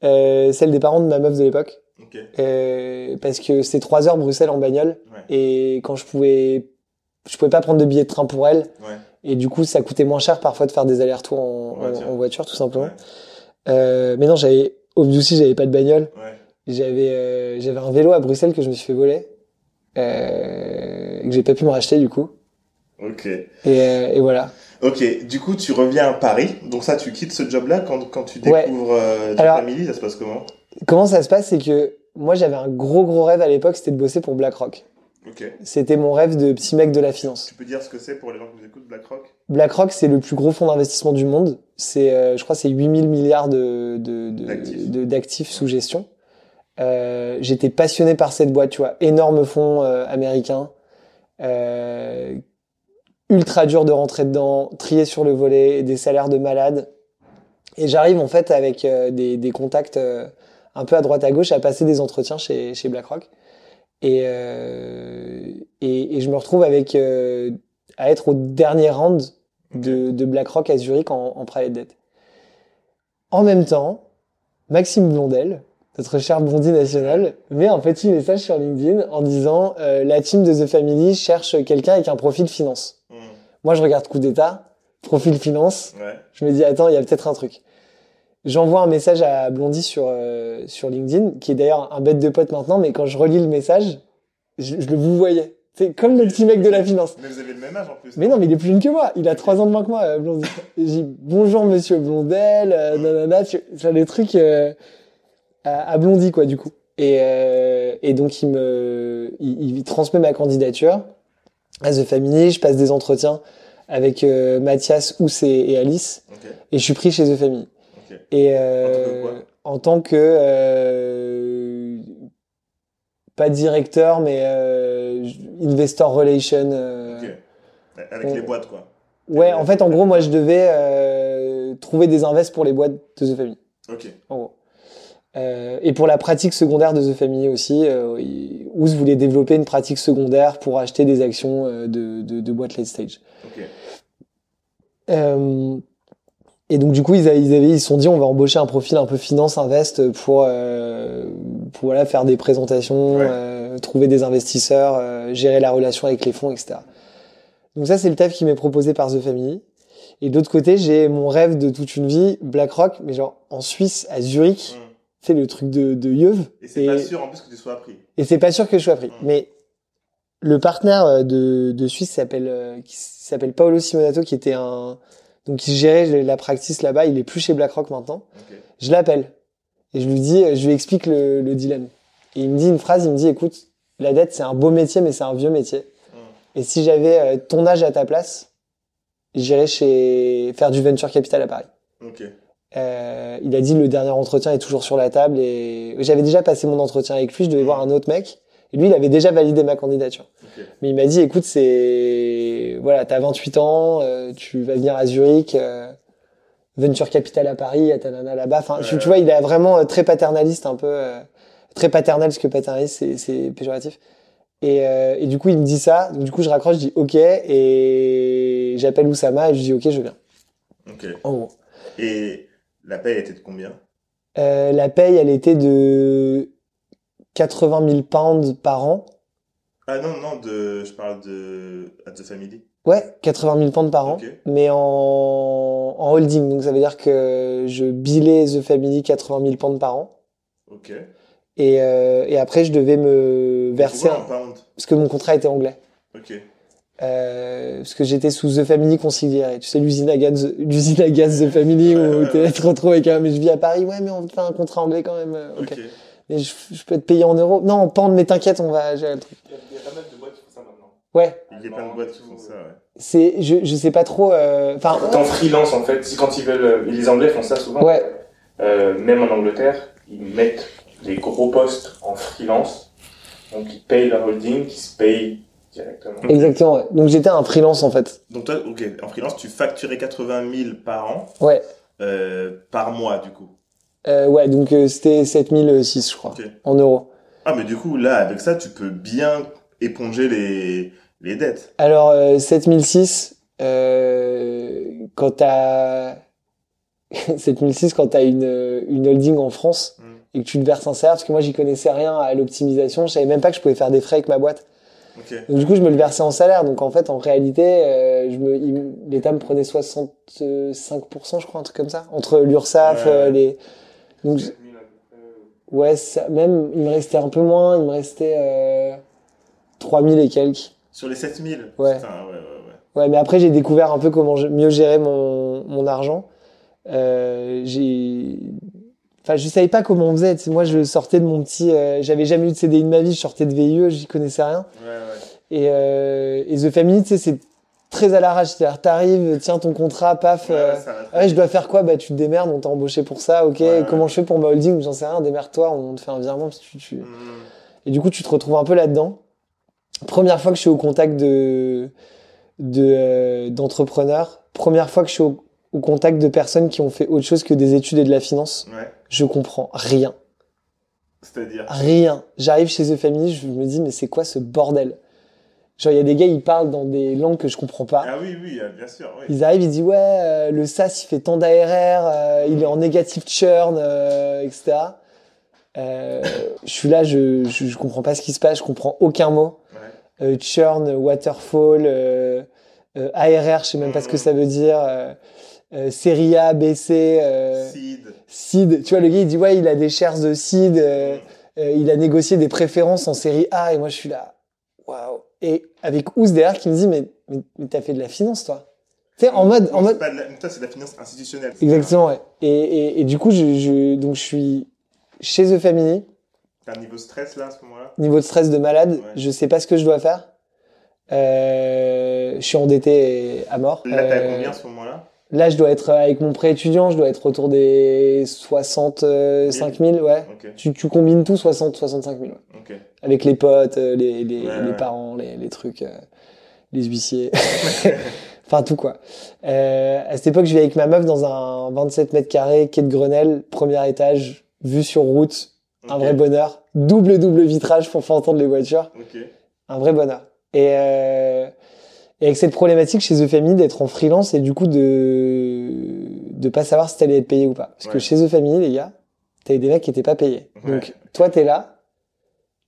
euh, celle des parents de ma meuf de l'époque. Ok. Euh, parce que c'est trois heures Bruxelles en bagnole. Ouais. Et quand je pouvais, je pouvais pas prendre de billet de train pour elle. Ouais. Et du coup, ça coûtait moins cher parfois de faire des allers-retours en, En voiture. en- en voiture, tout simplement. Ouais. Euh, mais non, j'avais, obviously, j'avais pas de bagnole. Ouais. J'avais, euh, j'avais un vélo à Bruxelles que je me suis fait voler. Euh, et que j'ai pas pu me racheter, du coup. Ok. Et, euh, et voilà. Ok. Du coup, tu reviens à Paris. Donc ça, tu quittes ce job-là quand, quand tu Ouais. découvres euh, Alors- Family, ça se passe comment? Comment ça se passe? C'est que moi, j'avais un gros, gros rêve à l'époque, c'était de bosser pour BlackRock. Ok. C'était mon rêve de petit mec de la finance. Tu peux dire ce que c'est pour les gens qui nous écoutent, BlackRock? BlackRock, c'est le plus gros fonds d'investissement du monde. C'est, euh, je crois, c'est 8000 milliards de- d'actifs sous gestion. Euh, j'étais passionné par cette boîte, tu vois, énorme fonds euh, américain, euh, ultra dur de rentrer dedans, trié sur le volet, des salaires de malade. Et j'arrive en fait avec euh, des, des contacts euh, un peu à droite à gauche à passer des entretiens chez, chez BlackRock. Et, euh, et, et je me retrouve avec euh, à être au dernier round de, de BlackRock à Zurich en, en private debt. En même temps, Maxime Blondel, notre cher Bondi national, met un petit message sur LinkedIn en disant euh, la team de The Family cherche quelqu'un avec un profil finance. Hmm. Moi, je regarde coup d'état, profil finance. Ouais. Je me dis attends, il y a peut-être un truc. J'envoie un message à Blondie sur euh, sur LinkedIn, qui est d'ailleurs un bête de pote maintenant, mais quand je relis le message, je, je le vous voyais. C'est comme le petit mec de la finance. Mais vous avez le même âge en plus. Mais non, mais il est plus jeune que moi. Il a trois ans de moins que moi, euh, Blondie. (laughs) J'ai bonjour monsieur Blondel, euh, nanana, tu vois, des trucs euh, à, à Blondie, quoi, du coup. Et, euh, et donc, il me, il, il transmet ma candidature à The Family. Je passe des entretiens avec euh, Mathias, Ous et, et Alice. Et je suis pris chez The Family. Et euh, en tant que euh, pas directeur, mais investor relation. euh, Ok. Avec on- les boîtes, quoi. Ouais, en fait, en gros, moi, je devais trouver des invests pour les boîtes de The Family, Ok. en gros. Euh, et pour la pratique secondaire de The Family aussi, euh, Ous voulait développer une pratique secondaire pour acheter des actions euh, de, de, de boîtes late stage. Euh, et donc du coup ils, a- ils avaient ils se sont dit on va embaucher un profil un peu finance invest pour pour voilà faire des présentations, Ouais. trouver des investisseurs, gérer la relation avec les fonds, etc. Donc ça c'est le taf qui m'est proposé par The Family. Et de l'autre côté j'ai mon rêve de toute une vie BlackRock, mais genre en Suisse à Zurich. C'est le truc de de yeuve. Et c'est pas sûr en plus que tu sois pris. et c'est pas sûr que je sois pris. Mm. Mais le partenaire euh, de, de Suisse s'appelle euh, qui s'appelle Paolo Simonato, qui était un donc qui gérait la practice là-bas. Il est plus chez BlackRock maintenant. Je l'appelle et je lui dis, je lui explique le, le dilemme. Et il me dit une phrase. Il me dit, écoute, la dette c'est un beau métier, mais c'est un vieux métier. Hmm. Et si j'avais euh, ton âge à ta place, j'irais chez faire du venture capital à Paris. Euh, il a dit le dernier entretien est toujours sur la table et j'avais déjà passé mon entretien avec lui, je devais voir un autre mec et lui il avait déjà validé ma candidature. Mais il m'a dit écoute c'est voilà, t'as 28 ans, euh, tu vas venir à Zurich euh, venture capital à Paris, à Tanana là-bas. Enfin, tu, Ouais. tu vois, il est vraiment euh, très paternaliste un peu euh, très paternel parce que paternaliste c'est c'est péjoratif. Et, euh, et du coup, il me dit ça. Donc, du coup, je raccroche, je dis OK et j'appelle Oussama et je dis OK, je viens. En gros. Et la paye était de combien? Euh, la paye, elle était de 80 000 pounds par an. Ah non, non, de, je parle de At the Family. Ouais, 80 000 pounds par an, mais en, en holding. Donc ça veut dire que je billais The Family 80 000 pounds par an. Ok. Et, euh, et après, je devais me verser, un- pound parce que mon contrat était anglais. Ok. Euh, parce que j'étais sous The Family consigliere. Tu sais, l'usine à gaz, (laughs) l'usine à gaz The Family où ouais, t'es ouais. tu te retrouves avec un, mais je vis à Paris, ouais, mais on fait un contrat anglais quand même. euh, ok. Mais je, je peux être payé en euros. Non, en pound, mais t'inquiète, on va gérer le truc. Il y, a, il y a pas mal de boîtes qui font ça maintenant. Ouais, Il y a plein de boîtes qui font ça, ouais. c'est, je, je sais pas trop, euh, enfin, t'es en freelance, en fait, si quand ils veulent, euh, les Anglais font ça souvent. ouais, Euh, même en Angleterre, ils mettent des gros postes en freelance, donc ils payent leur holding, qui se payent directement. exactement, ouais. Donc j'étais un freelance, en fait. Donc toi, ok, en freelance, tu facturais 80 000 par an, Ouais. euh, par mois, du coup. Euh, ouais, donc euh, c'était 7006, je crois, en euros. Ah, mais du coup, là, avec ça, tu peux bien éponger les, les dettes. Alors, euh, 7006, euh, quand t'as... (laughs) 7006, quand t'as une, une holding en France Mm. et que tu te verses un salaire, parce que moi, j'y connaissais rien à l'optimisation, je savais même pas que je pouvais faire des frais avec ma boîte. Ok. Donc, du coup, je me le versais en salaire. Donc, en fait, en réalité, euh, je me, il- l'État me prenait 65%, je crois, un truc comme ça, entre l'URSSAF, Ouais. euh, les... Donc, je- 7000 à peu près, ouais, ça, même, il me restait un peu moins, il me restait euh, 3000 et quelques. Sur les 7000 Ouais. Putain, ouais, ouais, ouais. Ouais, mais après, j'ai découvert un peu comment mieux gérer mon, mon argent. Euh, j'ai... Enfin, je savais pas comment on faisait. Tu sais, moi, je sortais de mon petit... euh, J'avais jamais eu de CDI de ma vie, je sortais de VIE, j'y connaissais rien. Ouais, ouais. Et, euh, et The Family, tu sais, c'est très à l'arrache. C'est-à-dire, t'arrives, tiens ton contrat, paf... Ouais, euh, ouais, je dois faire quoi? Bah, tu te démerdes, on t'a embauché pour ça, ok. Ouais. Comment je fais pour ma holding? J'en sais rien, démerde-toi, on te fait un virement. parce que tu, tu... Mhm. Et du coup, tu te retrouves un peu là-dedans. Première fois que je suis au contact de de euh, d'entrepreneurs, première fois que je suis au, au contact de personnes qui ont fait autre chose que des études et de la finance, Ouais. je comprends rien, C'est-à-dire. rien. J'arrive chez The Family, je me dis mais c'est quoi ce bordel? Genre il y a des gars, ils parlent dans des langues que je comprends pas. Ah oui, oui, euh, bien sûr, oui. Ils arrivent, ils disent ouais, euh, le SaaS il fait tant d'ARR, euh, il est en négative churn, euh, etc. Je suis là, je, je je comprends pas ce qui se passe, je comprends aucun mot. Ouais. Churn, waterfall, ARR, je sais même pas ce que ça veut dire. Euh, série A, B, C, euh, Seed. seed. Tu vois, le gars il dit ouais, il a des shares de seed, euh, euh, il a négocié des préférences en série A, et moi je suis là, waouh. Et avec Ous derrière qui me dit mais mais, mais t'as fait de la finance toi. Tu sais, en mode en mode c'est pas de la- Toi, c'est de la finance institutionnelle. Exactement, ouais. Et, et, et du coup, je, je, donc je suis chez The Family, T'as un niveau stress là à ce moment-là? Niveau de stress de malade, Ouais. je sais pas ce que je dois faire. Je suis endetté à mort. Là, t'as combien à ce moment-là? Là, je dois être avec mon prêt étudiant, je dois être autour des 65 000, ouais. Tu, tu combines tout, 60, 65 000, ouais. Avec les potes, euh, les, les, Ouais, les ouais. parents, les, les trucs, euh, les huissiers. (laughs) enfin, tout quoi. Euh, à cette époque, je vis avec ma meuf dans un 27 mètres carrés, quai de Grenelle, premier étage, vue sur route, un vrai bonheur. Double, double vitrage pour faire entendre les voitures. Un vrai bonheur. Et, euh, et avec cette problématique chez The Family d'être en freelance et du coup de de pas savoir si t'allais être payé ou pas. Parce que chez The Family, les gars, t'avais des mecs qui étaient pas payés. Ouais. Donc toi, t'es là,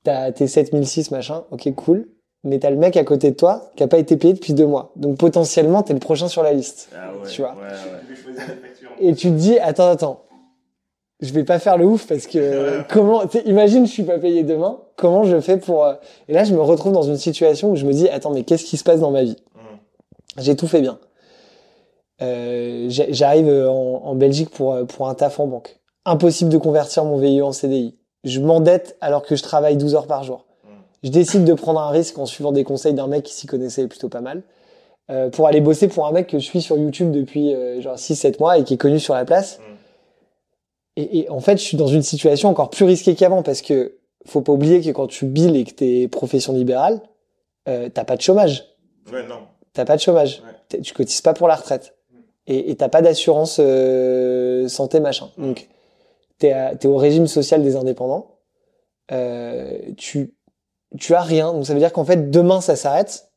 t'as tes 7006 machin, ok cool, mais t'as le mec à côté de toi qui a pas été payé depuis deux mois. Donc potentiellement, t'es le prochain sur la liste. Ah ouais. Tu vois. Et tu te dis, attends, attends, je vais pas faire le ouf parce que (laughs) comment, imagine, je suis pas payé demain, comment je fais pour, euh, et là, je me retrouve dans une situation où je me dis, attends, mais qu'est-ce qui se passe dans ma vie? J'ai tout fait bien. Euh, J'arrive en, en Belgique pour, euh, pour un taf en banque. Impossible de convertir mon VIE en CDI. Je m'endette alors que je travaille 12 heures par jour. Je décide de prendre un risque en suivant des conseils d'un mec qui s'y connaissait plutôt pas mal. euh, pour aller bosser pour un mec que je suis sur YouTube depuis euh, genre 6-7 mois et qui est connu sur la place. Et, et en fait, je suis dans une situation encore plus risquée qu'avant parce que faut pas oublier que quand tu billes et que t'es profession libérale, euh, t'as pas de chômage. Ouais, non. T'as pas de chômage. Ouais. Tu cotises pas pour la retraite. Et et t'as pas d'assurance euh, santé machin. Donc t'es t'es au régime social des indépendants. Euh, tu tu as rien. Donc ça veut dire qu'en fait demain ça s'arrête.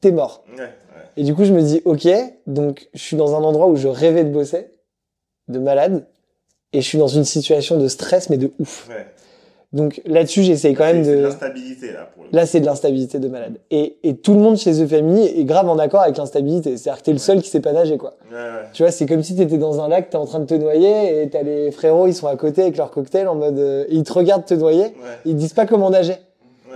T'es mort. Ouais, ouais. Et du coup je me dis ok. Donc je suis dans un endroit où je rêvais de bosser, de malade, et je suis dans une situation de stress mais de ouf. Ouais. Donc là-dessus, j'essaye quand même C'est de de. l'instabilité, là, pour le Là, c'est de l'instabilité de malade. Et, et tout le monde chez The Family est grave en accord avec l'instabilité. C'est-à-dire que t'es le seul qui sait pas nager, quoi. Ouais, ouais. Tu vois, c'est comme si t'étais dans un lac, t'es en train de te noyer et t'as les frérots, ils sont à côté avec leur cocktail en mode, euh, ils te regardent te noyer. Ouais. Ils disent pas comment nager.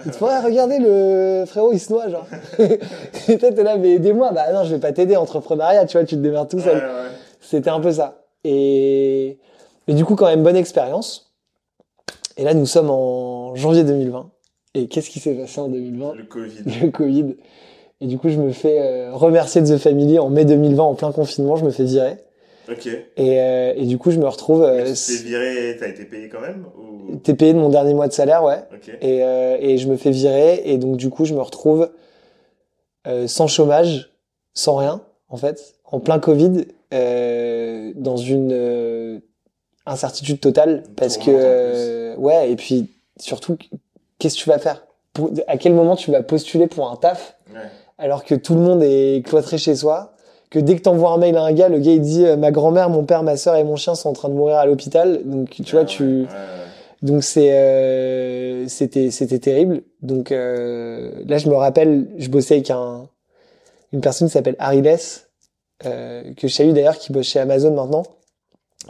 Ils te font, ah, regardez le frérot, il se noie, genre. (laughs) et toi, t'es là, mais aidez-moi. Bah non, je vais pas t'aider, entrepreneuriat, tu vois, tu te démerdes tout seul. Ouais, ouais. C'était un peu ça. Et, et du coup, quand même, bonne expérience. Et là, nous sommes en janvier 2020. Et qu'est-ce qui s'est passé en 2020 Le Covid. Le Covid. Et du coup, je me fais euh, remercier de The Family en mai 2020, en plein confinement, je me fais virer. Ok. Et, euh, et du coup, je me retrouve... Mais Euh, tu t'es viré, t'as été payé quand même ou... T'es payé de mon dernier mois de salaire, ouais. Ok. Et, euh, et je me fais virer. Et donc, du coup, je me retrouve euh, sans chômage, sans rien, en fait, en plein Covid, euh, dans une euh, incertitude totale. Parce que, euh, ouais, et puis surtout, qu'est-ce que tu vas faire? À quel moment tu vas postuler pour un taf? Ouais. alors que tout le monde est cloîtré chez soi que dès que t'envoies un mail à un gars, le gars il dit euh, ma grand-mère, mon père, ma sœur et mon chien sont en train de mourir à l'hôpital. Donc tu vois, Ouais, tu ouais, donc c'est euh, c'était c'était terrible. Donc euh, là je me rappelle, je bossais avec un une personne qui s'appelle Ariles euh, que je salue d'ailleurs qui bosse chez Amazon maintenant,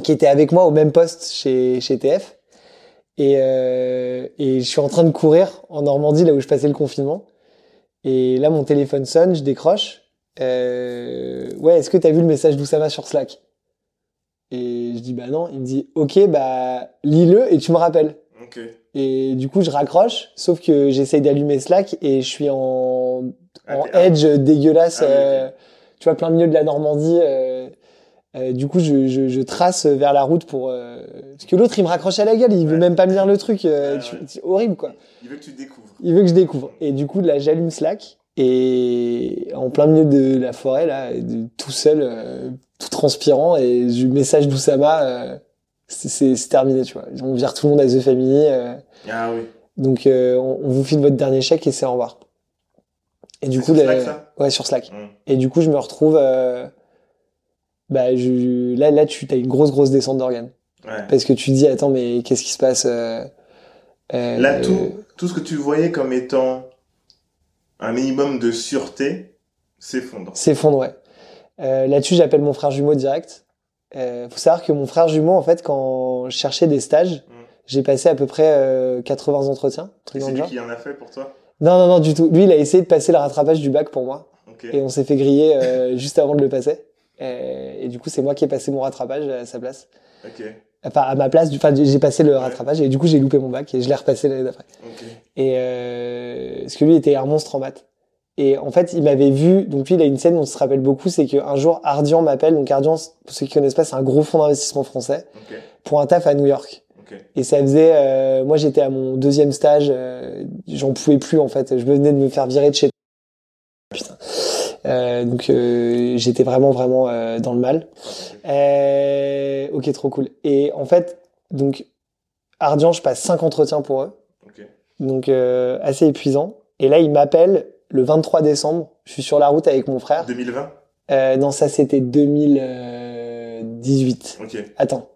qui était avec moi au même poste chez chez TF. Et euh, et je suis en train de courir en Normandie là où je passais le confinement. Et là mon téléphone sonne, je décroche. Euh, ouais, est-ce que t'as vu le message d'Oussama sur Slack? Et je dis bah non. Il me dit ok bah lis-le et tu me rappelles. Ok. Et du coup, je raccroche, sauf que j'essaye d'allumer Slack et je suis en, Ah, en ah. edge dégueulasse, Ah oui, euh, tu vois, plein milieu de la Normandie. euh, euh, du coup, je, je, je trace vers la route pour... euh, parce que l'autre, il me raccroche à la gueule, il veut Ouais. même pas me lire le truc. euh, Ouais, tu- ouais. c'est horrible, quoi. Il veut que tu découvres. Il veut que je découvre. Et du coup, là, j'allume Slack et en plein milieu de la forêt, là, de- tout seul, euh, tout transpirant, et je message d'Oussama, euh, c'est- terminé, tu vois. On vire tout le monde à The Family. euh, Ah oui. donc, euh, on, on vous file votre dernier chèque et c'est au revoir. Et du coup, sur la- Slack, ça? Ouais, sur Slack. Hum. Et du coup, je me retrouve, euh, bah, je, là, là, tu as une grosse, grosse descente d'organes. Ouais. Parce que tu te dis, attends, mais qu'est-ce qui se passe euh, euh, Là, tout, tout ce que tu voyais comme étant un minimum de sûreté s'effondre. s'effondre, ouais. Euh, Là-dessus, j'appelle mon frère jumeau direct. Euh, faut savoir que mon frère jumeau, en fait, quand je cherchais des stages, Mm. j'ai passé à peu près euh, 80 entretiens. un Et truc dans c'est lui qui en a fait pour toi? Non, non, non, du tout. Lui, il a essayé de passer le rattrapage du bac pour moi. Ok. Et on s'est fait griller euh, (laughs) juste avant de le passer. Euh, et du coup, c'est moi qui ai passé mon rattrapage à sa place. Ok. Enfin, à ma place, du- enfin, j'ai passé le rattrapage et du coup, j'ai loupé mon bac et je l'ai repassé l'année d'après. Ok. Et euh, parce que lui était un monstre en maths. Et en fait, il m'avait vu. Donc lui, il a une scène dont on se rappelle beaucoup, c'est qu'un jour, Ardian m'appelle. Donc Ardian, pour ceux qui connaissent pas, c'est un gros fonds d'investissement français Ok. pour un taf à New York. Ok. Et ça faisait, euh, moi, j'étais à mon deuxième stage, euh, j'en pouvais plus en fait. Je venais de me faire virer de chez. Putain. Euh, donc euh, j'étais vraiment vraiment euh, dans le mal. Euh, ok, trop cool. Et en fait, donc Ardian, je passe cinq entretiens pour eux Ok. donc euh, assez épuisant. Et là, il m'appelle le 23 décembre. Je suis sur la route avec mon frère. 2020 Euh, non, ça c'était 2018. Ok. Attends.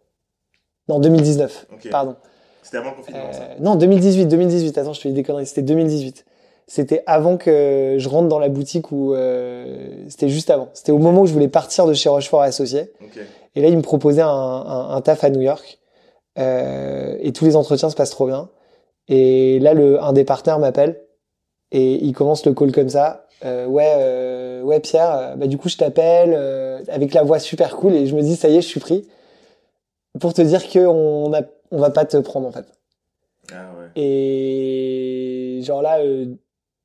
Non, 2019. Ok. Pardon. C'était avant le confinement, ça. Non, 2018, 2018. Attends, je te dis des conneries. C'était 2018. C'était avant que je rentre dans la boutique où euh, c'était juste avant. C'était au moment où je voulais partir de chez Rochefort et Associés. Ok. Et là, il me proposait un, un, un taf à New York. Euh, et tous les entretiens se passent trop bien. Et là, le, un des partenaires m'appelle et il commence le call comme ça. Euh, ouais, euh, ouais, Pierre. euh, Bah du coup, je t'appelle euh, avec la voix super cool et je me dis ça y est, je suis pris pour te dire que on a, on va pas te prendre en fait. Ah ouais. Et genre là, euh,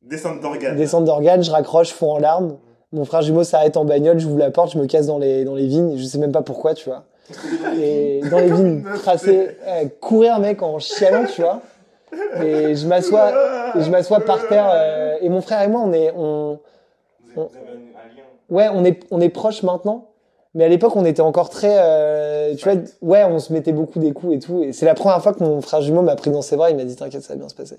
Descente d'organes. descente d'organes, je raccroche, fond en larmes. Mon frère jumeau s'arrête en bagnole, j'ouvre la porte, je me casse dans les dans les vignes. Je sais même pas pourquoi, tu vois. (laughs) et dans les vignes tracées, euh, courir mec en chialant, tu vois. Et je m'assois, et je m'assois par terre. euh, et mon frère et moi, on est, on, Vous avez un lien. ouais, on est, on est proches maintenant. Mais à l'époque, on était encore très, euh, tu vois, ouais, on se mettait beaucoup des coups et tout. Et c'est la première fois que mon frère jumeau m'a pris dans ses bras. Il m'a dit, t'inquiète, ça va bien se passer.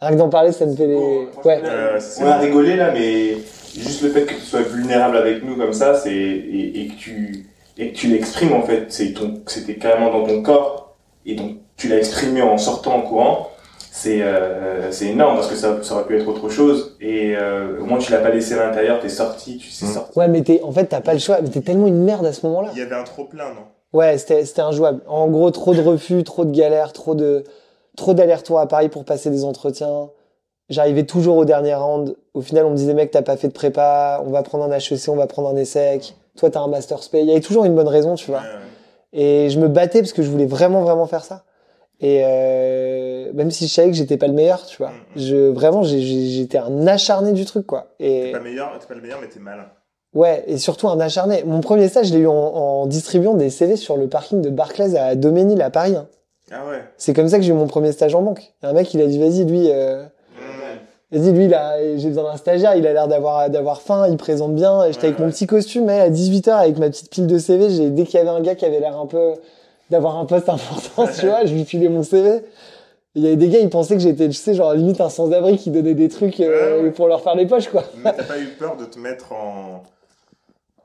Rien que d'en parler, ça me fait franchement, ouais. Euh, on a rigolé là, mais juste le fait que tu sois vulnérable avec nous comme ça, c'est et, et que tu et que tu l'exprimes en fait, c'est ton, c'était carrément dans ton corps et donc tu l'as exprimé en sortant en courant. C'est euh, c'est énorme parce que ça, ça aurait pu être autre chose et euh, au moins tu l'as pas laissé à l'intérieur t'es sorti tu sais Mm. sorti Ouais, mais t'es, en fait, t'as pas le choix. Mais t'es tellement une merde à ce moment-là. Il y avait un trop plein, non? Ouais, c'était, c'était injouable. En gros, trop de refus, trop de galères, trop de, trop d'allers-retours à Paris pour passer des entretiens. J'arrivais toujours au dernier round. Au final, on me disait, mec, t'as pas fait de prépa, on va prendre un HEC, on va prendre un ESSEC. Toi, t'as un master spé. Il y avait toujours une bonne raison, tu vois. Ouais, ouais. Et je me battais parce que je voulais vraiment, vraiment faire ça. Et euh, même si je savais que j'étais pas le meilleur, tu vois. Mm, Je, vraiment, j'étais un acharné du truc, quoi. T'es Et pas meilleur, t'es pas le meilleur, mais t'es malin. ouais, et surtout un acharné. Mon premier stage, je l'ai eu en, en distribuant des CV sur le parking de Barclays à Doménil, à Paris. hein. Ah ouais. C'est comme ça que j'ai eu mon premier stage en banque. Un mec, il a dit, vas-y, lui, euh, vas-y, lui, là, j'ai besoin d'un stagiaire, il a l'air d'avoir, d'avoir faim, il présente bien. J'étais Ouais, avec mon petit costume, mais à 18h, avec ma petite pile de CV, j'ai, dès qu'il y avait un gars qui avait l'air un peu, d'avoir un poste important, tu (laughs) vois, je lui filais mon CV. Il y avait des gars, ils pensaient que j'étais, tu sais, genre, limite un sans-abri qui donnait des trucs, euh, Ouais, pour leur faire les poches, quoi. Mais t'as pas eu peur de te mettre en,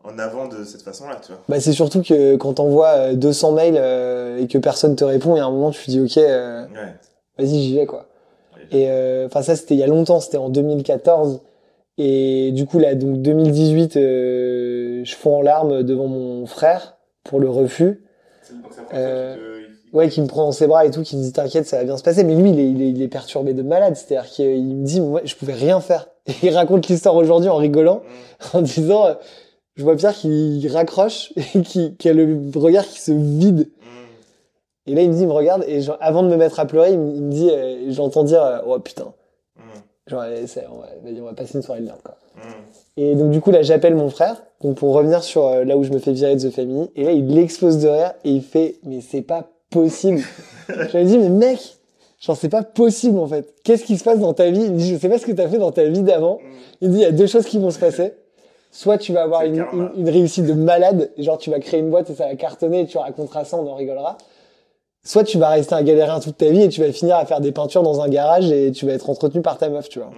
en avant de cette façon-là, tu vois? Bah, c'est surtout que quand t'envoies euh, 200 mails, euh, et que personne te répond, il y a un moment, tu te dis, ok, euh, Ouais. vas-y, j'y vais, quoi. Et euh, enfin ça c'était il y a longtemps, c'était en 2014 et du coup là donc 2018 euh, je fonds en larmes devant mon frère pour le refus. Donc Euh, te- Ouais, qui me prend dans ses bras et tout, qui me dit t'inquiète, ça va bien se passer. Mais lui, il est, il est, il est perturbé de malade. C'est-à-dire qu'il me dit, moi, je pouvais rien faire. Et (laughs) il raconte l'histoire aujourd'hui en rigolant, Mm. en disant, euh, je vois Pierre qui raccroche (laughs) et qui, qui a le regard qui se vide. Mm. Et là, il me dit, il me regarde et genre, avant de me mettre à pleurer, il me, il me dit, euh, j'entends dire, euh, oh putain, Mm. genre, allez, va, on va passer une soirée de merde, quoi. Mm. Et donc du coup là j'appelle mon frère donc pour revenir sur euh, là où je me fais virer de The Family et là il explose de rire et il fait mais c'est pas possible. (laughs) je lui dis mais mec genre c'est pas possible en fait. Qu'est-ce qui se passe dans ta vie? Il dit je sais pas ce que t'as fait dans ta vie d'avant. Mm. Il dit il y a deux choses qui vont se passer. Soit tu vas avoir une, une, une réussite de malade, genre tu vas créer une boîte et ça va cartonner et tu raconteras ça, on en rigolera. Soit tu vas rester un galérien toute ta vie et tu vas finir à faire des peintures dans un garage et tu vas être entretenu par ta meuf, tu vois.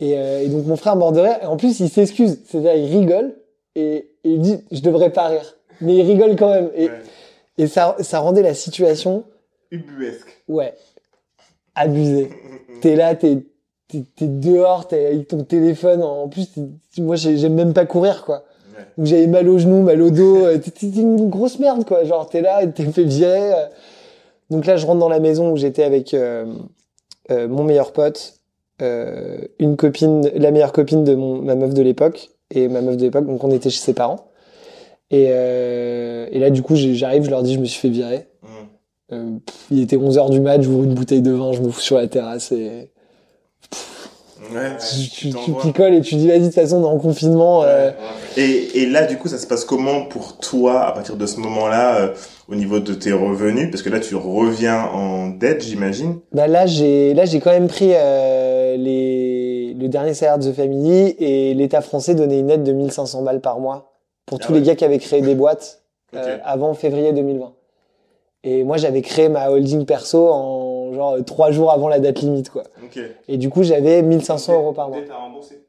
Et, euh, et donc mon frère mort de rire. Et en plus, il s'excuse. C'est-à-dire, il rigole et, et il dit, je devrais pas rire. Mais il rigole quand même. Et, Ouais. et ça, ça rendait la situation, Ubuesque. ouais, abusée. T'es là, t'es, t'es, t'es dehors, t'es avec ton téléphone. En plus, moi, j'ai- j'aime même pas courir, quoi. Ouais. Donc j'avais mal au genou, mal au dos. euh, T'es une grosse merde, quoi. Genre, t'es là, t'es fait virer. euh. Donc là, je rentre dans la maison où j'étais avec euh, euh, mon meilleur pote, une copine, la meilleure copine de mon, ma meuf de l'époque, et ma meuf de l'époque. Donc on était chez ses parents. Et, euh, et là, du coup, j'arrive, je leur dis, je me suis fait virer. Mm. Euh, pff, il était 11h du mat, j'ouvre une bouteille de vin, je me fous sur la terrasse et Ouais. tu, tu, tu t'envoies. picoles et tu dis, vas-y, de toute façon, on est en confinement. euh, Et, et là, du coup, ça se passe comment pour toi à partir de ce moment-là, euh, au niveau de tes revenus Parce que là, tu reviens en dette, j'imagine. Bah là j'ai là j'ai quand même pris euh, les le dernier salaire de The Family et l'État français donnait une aide de 1500 balles par mois pour Ah tous ouais. les gars qui avaient créé des boîtes (laughs) euh, avant février 2020. Et moi j'avais créé ma holding perso en genre trois jours avant la date limite quoi. Ok. Et du coup j'avais 1500 euros par mois. Dette à rembourser.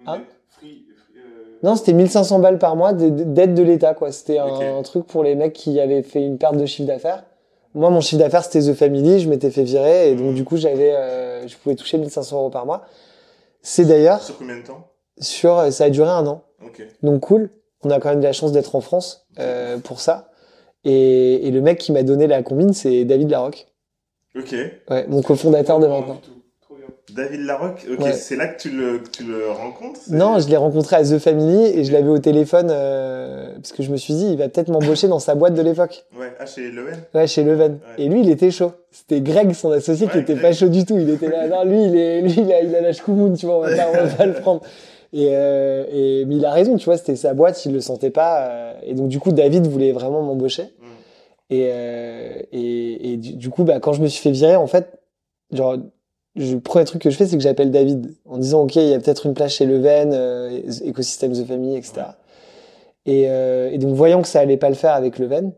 Une Hein dette Non c'était 1500 balles par mois d'aide de l'État quoi. C'était un, truc pour les mecs qui avaient fait une perte de chiffre d'affaires. Moi mon chiffre d'affaires c'était The Family, je m'étais fait virer et donc Mhm. du coup j'avais euh, je pouvais toucher 1500 euros par mois. C'est d'ailleurs Sur combien de temps? sur ça a duré un an donc cool on a quand même de la chance d'être en France euh, pour ça et, et le mec qui m'a donné la combine c'est David Larocque Ok. ouais mon cofondateur de maintenant du tout. Trop bien. David Larocque, Ouais. c'est là que tu le, que tu le rencontres non je l'ai rencontré à The Family et je l'avais au téléphone euh, parce que je me suis dit il va peut-être m'embaucher dans sa boîte de l'époque Ouais, ah, chez Leven ouais chez Leven Ouais. et lui il était chaud c'était Greg son associé qui était Greg. pas chaud du tout il était là (laughs) non lui il est lui il a, il a la chkoumoun, tu vois on va pas, on va pas le prendre et, euh, et mais il a raison tu vois c'était sa boîte il le sentait pas euh, et donc du coup David voulait vraiment m'embaucher Mm. Et, euh, et, et du, du coup, bah, quand je me suis fait virer, en fait, genre, je- le premier truc que je fais, c'est que j'appelle David en disant, OK, il y a peut-être une place chez Leven, euh, écosystème The Family, etc. Et, euh, et donc, voyant que ça allait pas le faire avec Leven,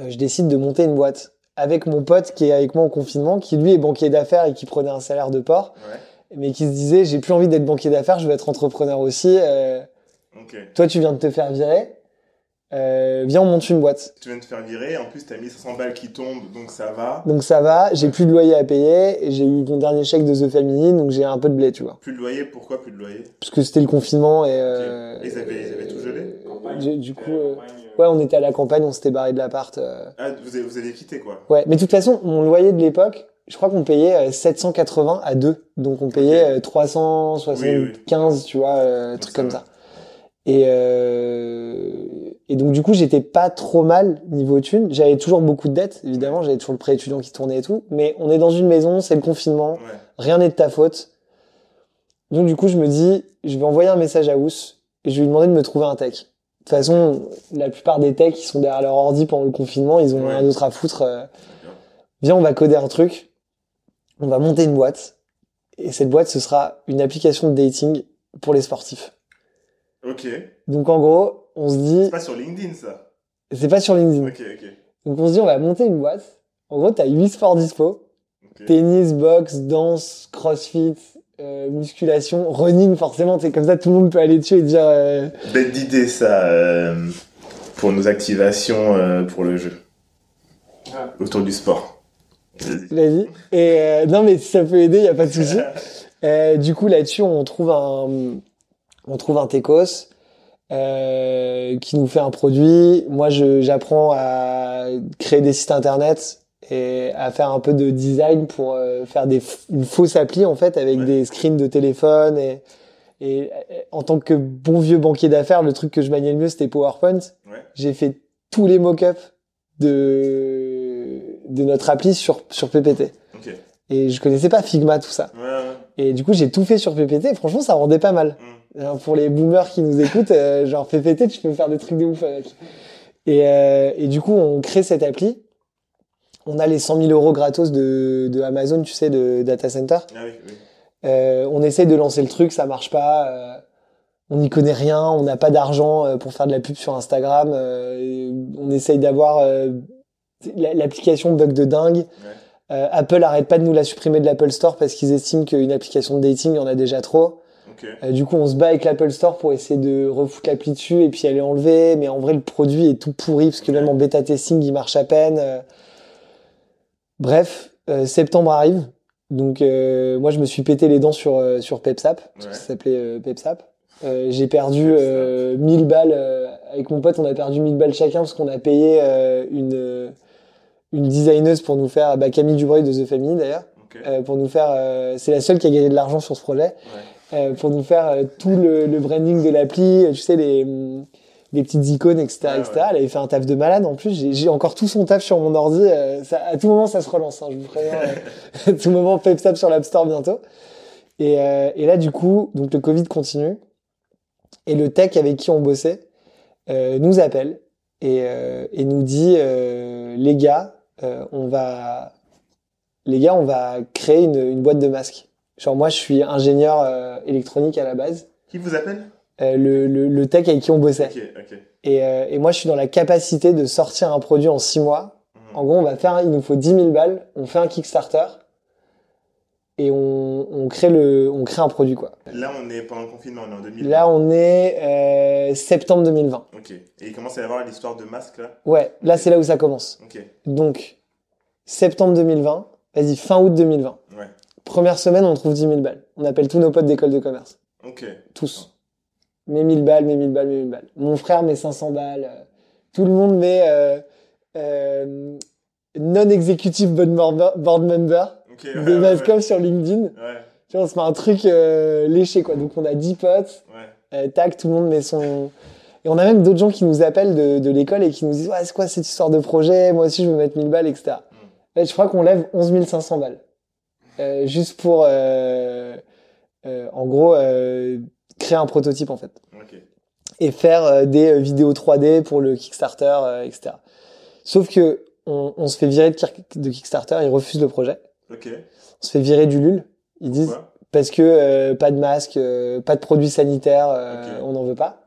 euh, je décide de monter une boîte avec mon pote qui est avec moi en confinement, qui lui est banquier d'affaires et qui prenait un salaire de port, Ouais. mais qui se disait, j'ai plus envie d'être banquier d'affaires, je veux être entrepreneur aussi. euh, Ok. toi, tu viens de te faire virer. Euh, viens on monte une boîte. Tu viens de te faire virer, en plus t'as 1500 balles qui tombent, donc ça va. Donc ça va, j'ai plus de loyer à payer et j'ai eu mon dernier chèque de The Family, donc j'ai un peu de blé, tu vois. Plus de loyer, pourquoi plus de loyer? Parce que c'était le confinement et. Euh, Et ils avaient- ils avaient tout gelé? Campagne. du, du coup, euh, euh, ouais, on était à la campagne, on s'était barré de l'appart. euh. Ah, vous avez, vous avez quitté quoi Ouais, mais de toute façon, mon loyer de l'époque, je crois qu'on payait euh, 780 à deux, donc on payait euh, 375, tu vois, euh, truc comme va. ça. Et euh, et donc du coup, j'étais pas trop mal niveau thune. J'avais toujours beaucoup de dettes, évidemment, j'avais toujours le prêt étudiant qui tournait et tout. Mais on est dans une maison, c'est le confinement, Ouais. rien n'est de ta faute. Donc du coup, je me dis, je vais envoyer un message à Ous et je vais lui demander de me trouver un tech. De toute façon, la plupart des techs, ils sont derrière leur ordi pendant le confinement, ils ont Ouais. rien d'autre à foutre. euh. Viens, on va coder un truc, on va monter une boîte, et cette boîte, ce sera une application de dating pour les sportifs. Ok. Donc en gros, on se dit, C'est pas sur LinkedIn ça. c'est pas sur LinkedIn. Ok, ok. Donc on se dit, on va monter une boîte. En gros, t'as 8 sports dispo. Tennis, boxe, danse, crossfit, euh, musculation, running, forcément, c'est comme ça, tout le monde peut aller dessus et dire, euh, Bête d'idée ça euh, pour nos activations euh, pour le jeu. Ah. Autour du sport. Vas-y. vas-y. Et euh, non, mais si ça peut aider, y a pas de souci. (laughs) Euh, du coup, là-dessus, on trouve un, on trouve un Tecos euh, qui nous fait un produit. Moi, j'apprends à créer des sites internet et à faire un peu de design pour euh, faire des une fausse appli en fait avec Ouais. des screens de téléphone et et en tant que bon vieux banquier d'affaires, le truc que je maniais le mieux, c'était PowerPoint. Ouais. J'ai fait tous les mock-ups de de notre appli sur sur PPT. Ok. Et je connaissais pas Figma tout ça. Ouais. Et du coup, j'ai tout fait sur PPT. Et franchement, ça rendait pas mal. Alors, pour les boomers qui nous écoutent, euh, genre PPT, tu peux faire des trucs de ouf avec. Et, euh, et du coup, on crée cette appli. On a les 100 000 euros gratos de, de Amazon, tu sais, de data center. Ah oui, oui. Euh, on essaye de lancer le truc, ça marche pas. on n'y connaît rien, on n'a pas d'argent pour faire de la pub sur Instagram. on essaye d'avoir la- l'application bug de dingue. Euh, Apple arrête pas de nous la supprimer de l'Apple Store parce qu'ils estiment qu'une application de dating, il y en a déjà trop. Euh, du coup, on se bat avec l'Apple Store pour essayer de refoutre l'appli dessus et puis elle est enlevée. Mais en vrai, le produit est tout pourri parce que même en bêta testing, il marche à peine. Euh, Bref, septembre arrive. Donc, moi, je me suis pété les dents sur, sur PepSap, parce Ouais. que ça s'appelait PepSap. Euh, j'ai perdu euh, 1000 balles. euh, avec mon pote, on a perdu 1000 balles chacun parce qu'on a payé une, une designeuse pour nous faire, bah, Camille Dubreuil de The Family d'ailleurs, Ok. euh, pour nous faire. euh, c'est la seule qui a gagné de l'argent sur ce projet Ouais. euh, pour nous faire tout le, le branding de l'appli, tu sais, les, hum, les petites icônes, etc. Ouais, etc. ouais. Elle avait fait un taf de malade. En plus, j'ai j'ai encore tout son taf sur mon ordi. euh, ça, à tout moment, ça se relance. Hein, je vous préviens. euh, (laughs) à tout moment, PepSap sur l'App Store bientôt. Et, euh, et là, du coup, donc le Covid continue. Et le tech avec qui on bossait euh, nous appelle et, euh, et nous dit euh, les gars, euh, on va les gars, on va créer une, une boîte de masques. Genre moi, je suis ingénieur euh, électronique à la base. Qui vous appelle? Euh, le, le, le tech avec qui on bossait. Et, et moi, je suis dans la capacité de sortir un produit en six mois. Hmm. En gros, on va faire, il nous faut 10 000 balles, on fait un Kickstarter et on, on crée le, on crée un produit quoi. Là, on est pendant le confinement, on est en 2000. Là, on est euh, septembre 2020. Ok. Et il commence à y avoir l'histoire de masque là? Ouais, là c'est là où ça commence. Ok. Donc septembre 2020, vas-y fin août 2020. Ouais. Première semaine, on trouve 10 000 balles. On appelle tous nos potes d'école de commerce, Ok. tous. Mes 1000 balles, mes 1000 balles, mes 1000 balles. Mon frère met 500 balles. euh, Tout le monde met euh, euh, non-executive board member, board member Ok. de Ouais, ouais, sur LinkedIn. ouais. Tu vois, on se met un truc euh, léché quoi. Donc on a 10 potes. Ouais. Euh, tac, tout le monde met son. Et on a même d'autres gens qui nous appellent de, de l'école et qui nous disent Ouais, c'est quoi cette histoire de projet? Moi aussi, je veux mettre 1000 balles, etc. Ouais, je crois qu'on lève 11 500 balles. Euh, juste pour, en gros, créer un prototype, en fait. Ok. Et faire des vidéos 3D pour le Kickstarter, etc. Sauf que on, on se fait virer de Kickstarter, ils refusent le projet. Ok. On se fait virer du LUL. Ils disent parce que euh, pas de masque, euh, pas de produits sanitaires, euh, on n'en veut pas.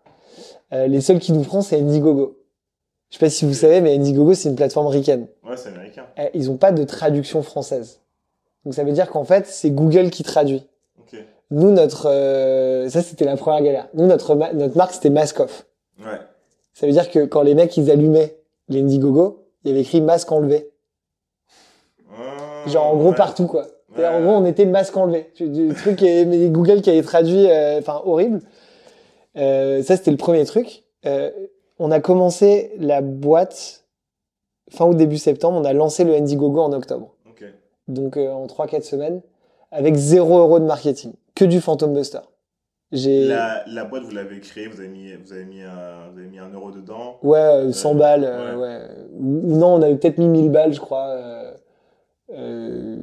Les seuls qui nous prennent, c'est Indiegogo. Je sais pas si vous savez, mais Indiegogo, c'est une plateforme ricaine. Ouais, c'est américain. Euh, Ils ont pas de traduction française. Donc ça veut dire qu'en fait, c'est Google qui traduit. Nous, notre... ça, c'était la première galère. Nous, notre, ma- notre marque, c'était Maskoff. Ouais. Ça veut dire que quand les mecs ils allumaient l'Indiegogo, il y avait écrit masque enlevé. Ah, Genre en gros ouais. partout quoi. Ouais. En gros on était masque enlevé. Du truc mais Google qui avait traduit, euh, enfin horrible. Euh, ça c'était le premier truc. Euh, on a commencé la boîte fin août début septembre. On a lancé le Indiegogo en octobre. Ok. Donc euh, en 3-4 semaines avec 0 euro de marketing, que du Phantom Buster. La, la boîte, vous l'avez créée, vous avez mis, vous avez mis, un, vous avez mis un euro dedans. ouais euh, 100 Euh, balles, ouais. Ou, ou non, on avait peut-être mis 1000 balles, je crois. Euh,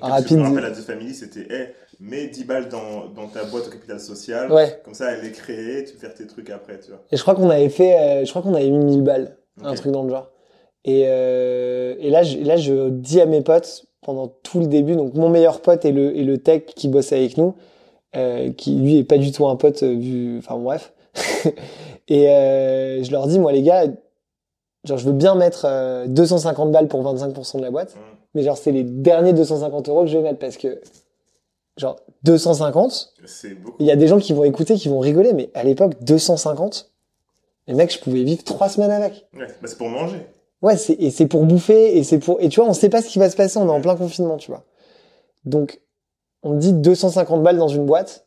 Rapide. Je me rappelle, la The Family, c'était, hey, mets 10 balles dans, dans ta boîte au capital social. ouais. Comme ça, elle est créée, tu peux faire tes trucs après, tu vois. Et je crois qu'on avait fait, euh, je crois qu'on avait mis 1000 balles, un truc dans le genre. Et, euh, et là, je, là, je dis à mes potes pendant tout le début, donc mon meilleur pote est le, tech qui bosse avec nous, euh, qui lui est pas du tout un pote vu, enfin bref. (laughs) et je leur dis, moi les gars, genre je veux bien mettre euh, 250 balles pour 25% de la boîte, Hum. Mais genre c'est les derniers 250 euros que je vais mettre parce que genre 250, C'est beaucoup. il y a des gens qui vont écouter, qui vont rigoler, mais à l'époque 250, les mecs, je pouvais vivre trois semaines avec. Ouais, bah, c'est pour manger. Ouais, c'est, et c'est pour bouffer, et c'est pour, et tu vois, on sait pas ce qui va se passer, on est en plein confinement, tu vois. Donc, on dit 250 balles dans une boîte,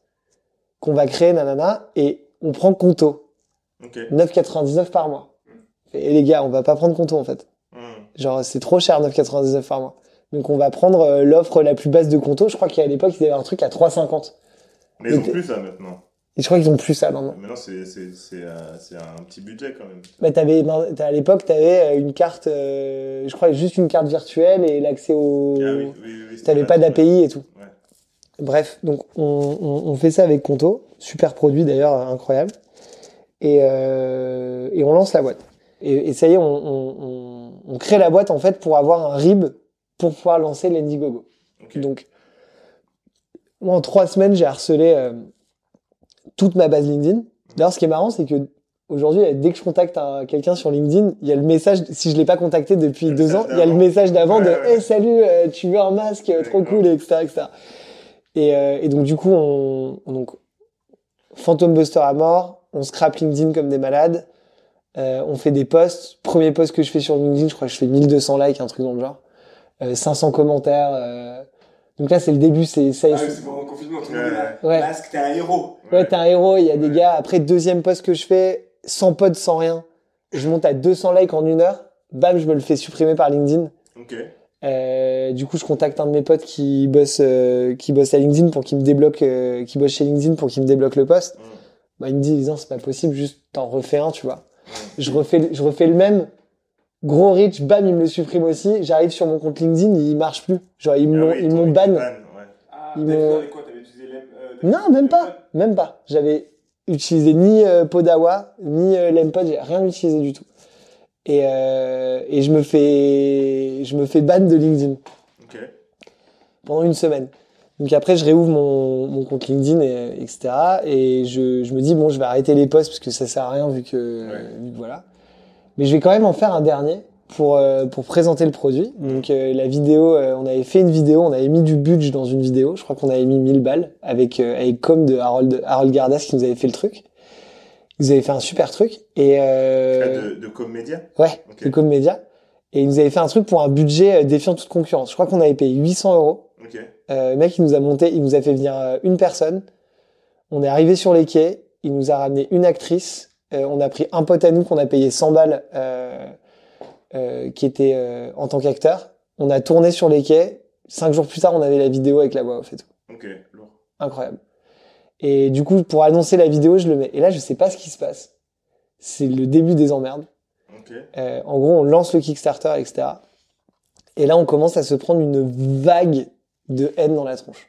qu'on va créer, nanana, et on prend Conto. Ok. 9,99 par mois. Et les gars, on va pas prendre Conto, en fait. Genre, c'est trop cher, 9,99 par mois. Donc, on va prendre euh, l'offre la plus basse de Conto. Je crois qu'à l'époque, ils avaient un truc à 3,50. Mais ils ont plus ça maintenant. Et je crois qu'ils ont plus ça maintenant. Maintenant, c'est, c'est, c'est, euh, c'est un petit budget quand même. Bah, t'avais, t'as- à l'époque, t'avais euh, une carte, euh, je crois juste une carte virtuelle et l'accès au, Ah oui, oui, oui, oui, c'est t'avais pas d'API et tout. Ouais. Bref, donc on, on, on fait ça avec Conto, super produit d'ailleurs, incroyable. Et, euh, et on lance la boîte. Et, et ça y est, on, on, on, on crée la boîte en fait pour avoir un RIB pour pouvoir lancer l'Indiegogo. Ok. Donc, moi en trois semaines, j'ai harcelé euh, toute ma base LinkedIn. D'ailleurs, ce qui est marrant, c'est que aujourd'hui, dès que je contacte un- quelqu'un sur LinkedIn, il y a le message, si je l'ai pas contacté depuis Le deux ans, il y a le message d'avant de Ouais. Hey, salut, euh, tu veux un masque, euh, trop cool, etc., etc. Et, euh, et donc, du coup, on, on- donc, Phantom Buster à mort, on scrape LinkedIn comme des malades, euh, on fait des posts. Premier post que je fais sur LinkedIn, je crois que je fais 1200 likes, un truc dans le genre. Euh, 500 commentaires. euh. Donc là, c'est le début, c'est ça. Ah c'est- pendant le confinement, tout le Ouais, monde est là. Ouais. Masque, t'es un héros. Ouais, t'es un héros, il y a des Ouais. gars. Après, deuxième post que je fais, 100 pods sans rien. Je monte à 200 likes en une heure. Bam, je me le fais supprimer par LinkedIn. Ok. Euh, du coup, je contacte un de mes potes qui bosse, euh, qui bosse à LinkedIn pour qu'il me débloque, euh, qui bosse chez LinkedIn pour qu'il me débloque le poste. Hum. Bah, il me dit, non, c'est pas possible, juste t'en refais un, tu vois. Je refais, je refais le même. Gros reach, bam, il me le supprime aussi. J'arrive sur mon compte LinkedIn, il marche plus. Genre, ils Ah m'ont, oui, ils toi, m'ont ils ban. ouais. Ah, Ils m'ont- quoi? T'avais utilisé euh, Non, même pas. Même pas. J'avais utilisé ni euh, Podawa, ni euh, l'Empod, j'ai rien utilisé du tout. Et, euh, et je me fais, je me fais ban de LinkedIn Ok. pendant une semaine. Donc après, je réouvre mon, mon compte LinkedIn, et, etc. Et je, je me dis, bon, je vais arrêter les posts parce que ça sert à rien vu que, Ouais. vu que voilà. Mais je vais quand même en faire un dernier pour, euh, pour présenter le produit. Donc euh, la vidéo, euh, on avait fait une vidéo, on avait mis du budget dans une vidéo. Je crois qu'on avait mis 1000 balles avec, euh, avec com de Harold, Harold Gardas qui nous avait fait le truc. Ils avaient fait un super truc. Et, euh, Ah, de, de Comédia Ouais, Ok. de Com Media. Et ils nous avaient fait un truc pour un budget euh, défiant toute concurrence. Je crois qu'on avait payé 800 euros. Euh, le mec, il nous a monté, il nous a fait venir euh, une personne. On est arrivé sur les quais. Il nous a ramené une actrice. Euh, on a pris un pote à nous qu'on a payé 100 balles, qui était en tant qu'acteur. On a tourné sur les quais. Cinq jours plus tard, on avait la vidéo avec la voix off et tout. Ok. Lourd. Incroyable. Et du coup, pour annoncer la vidéo, je le mets. Et là, je sais pas ce qui se passe. C'est le début des emmerdes. Ok. Euh, en gros, on lance le Kickstarter, etc. Et là, on commence à se prendre une vague de haine dans la tronche.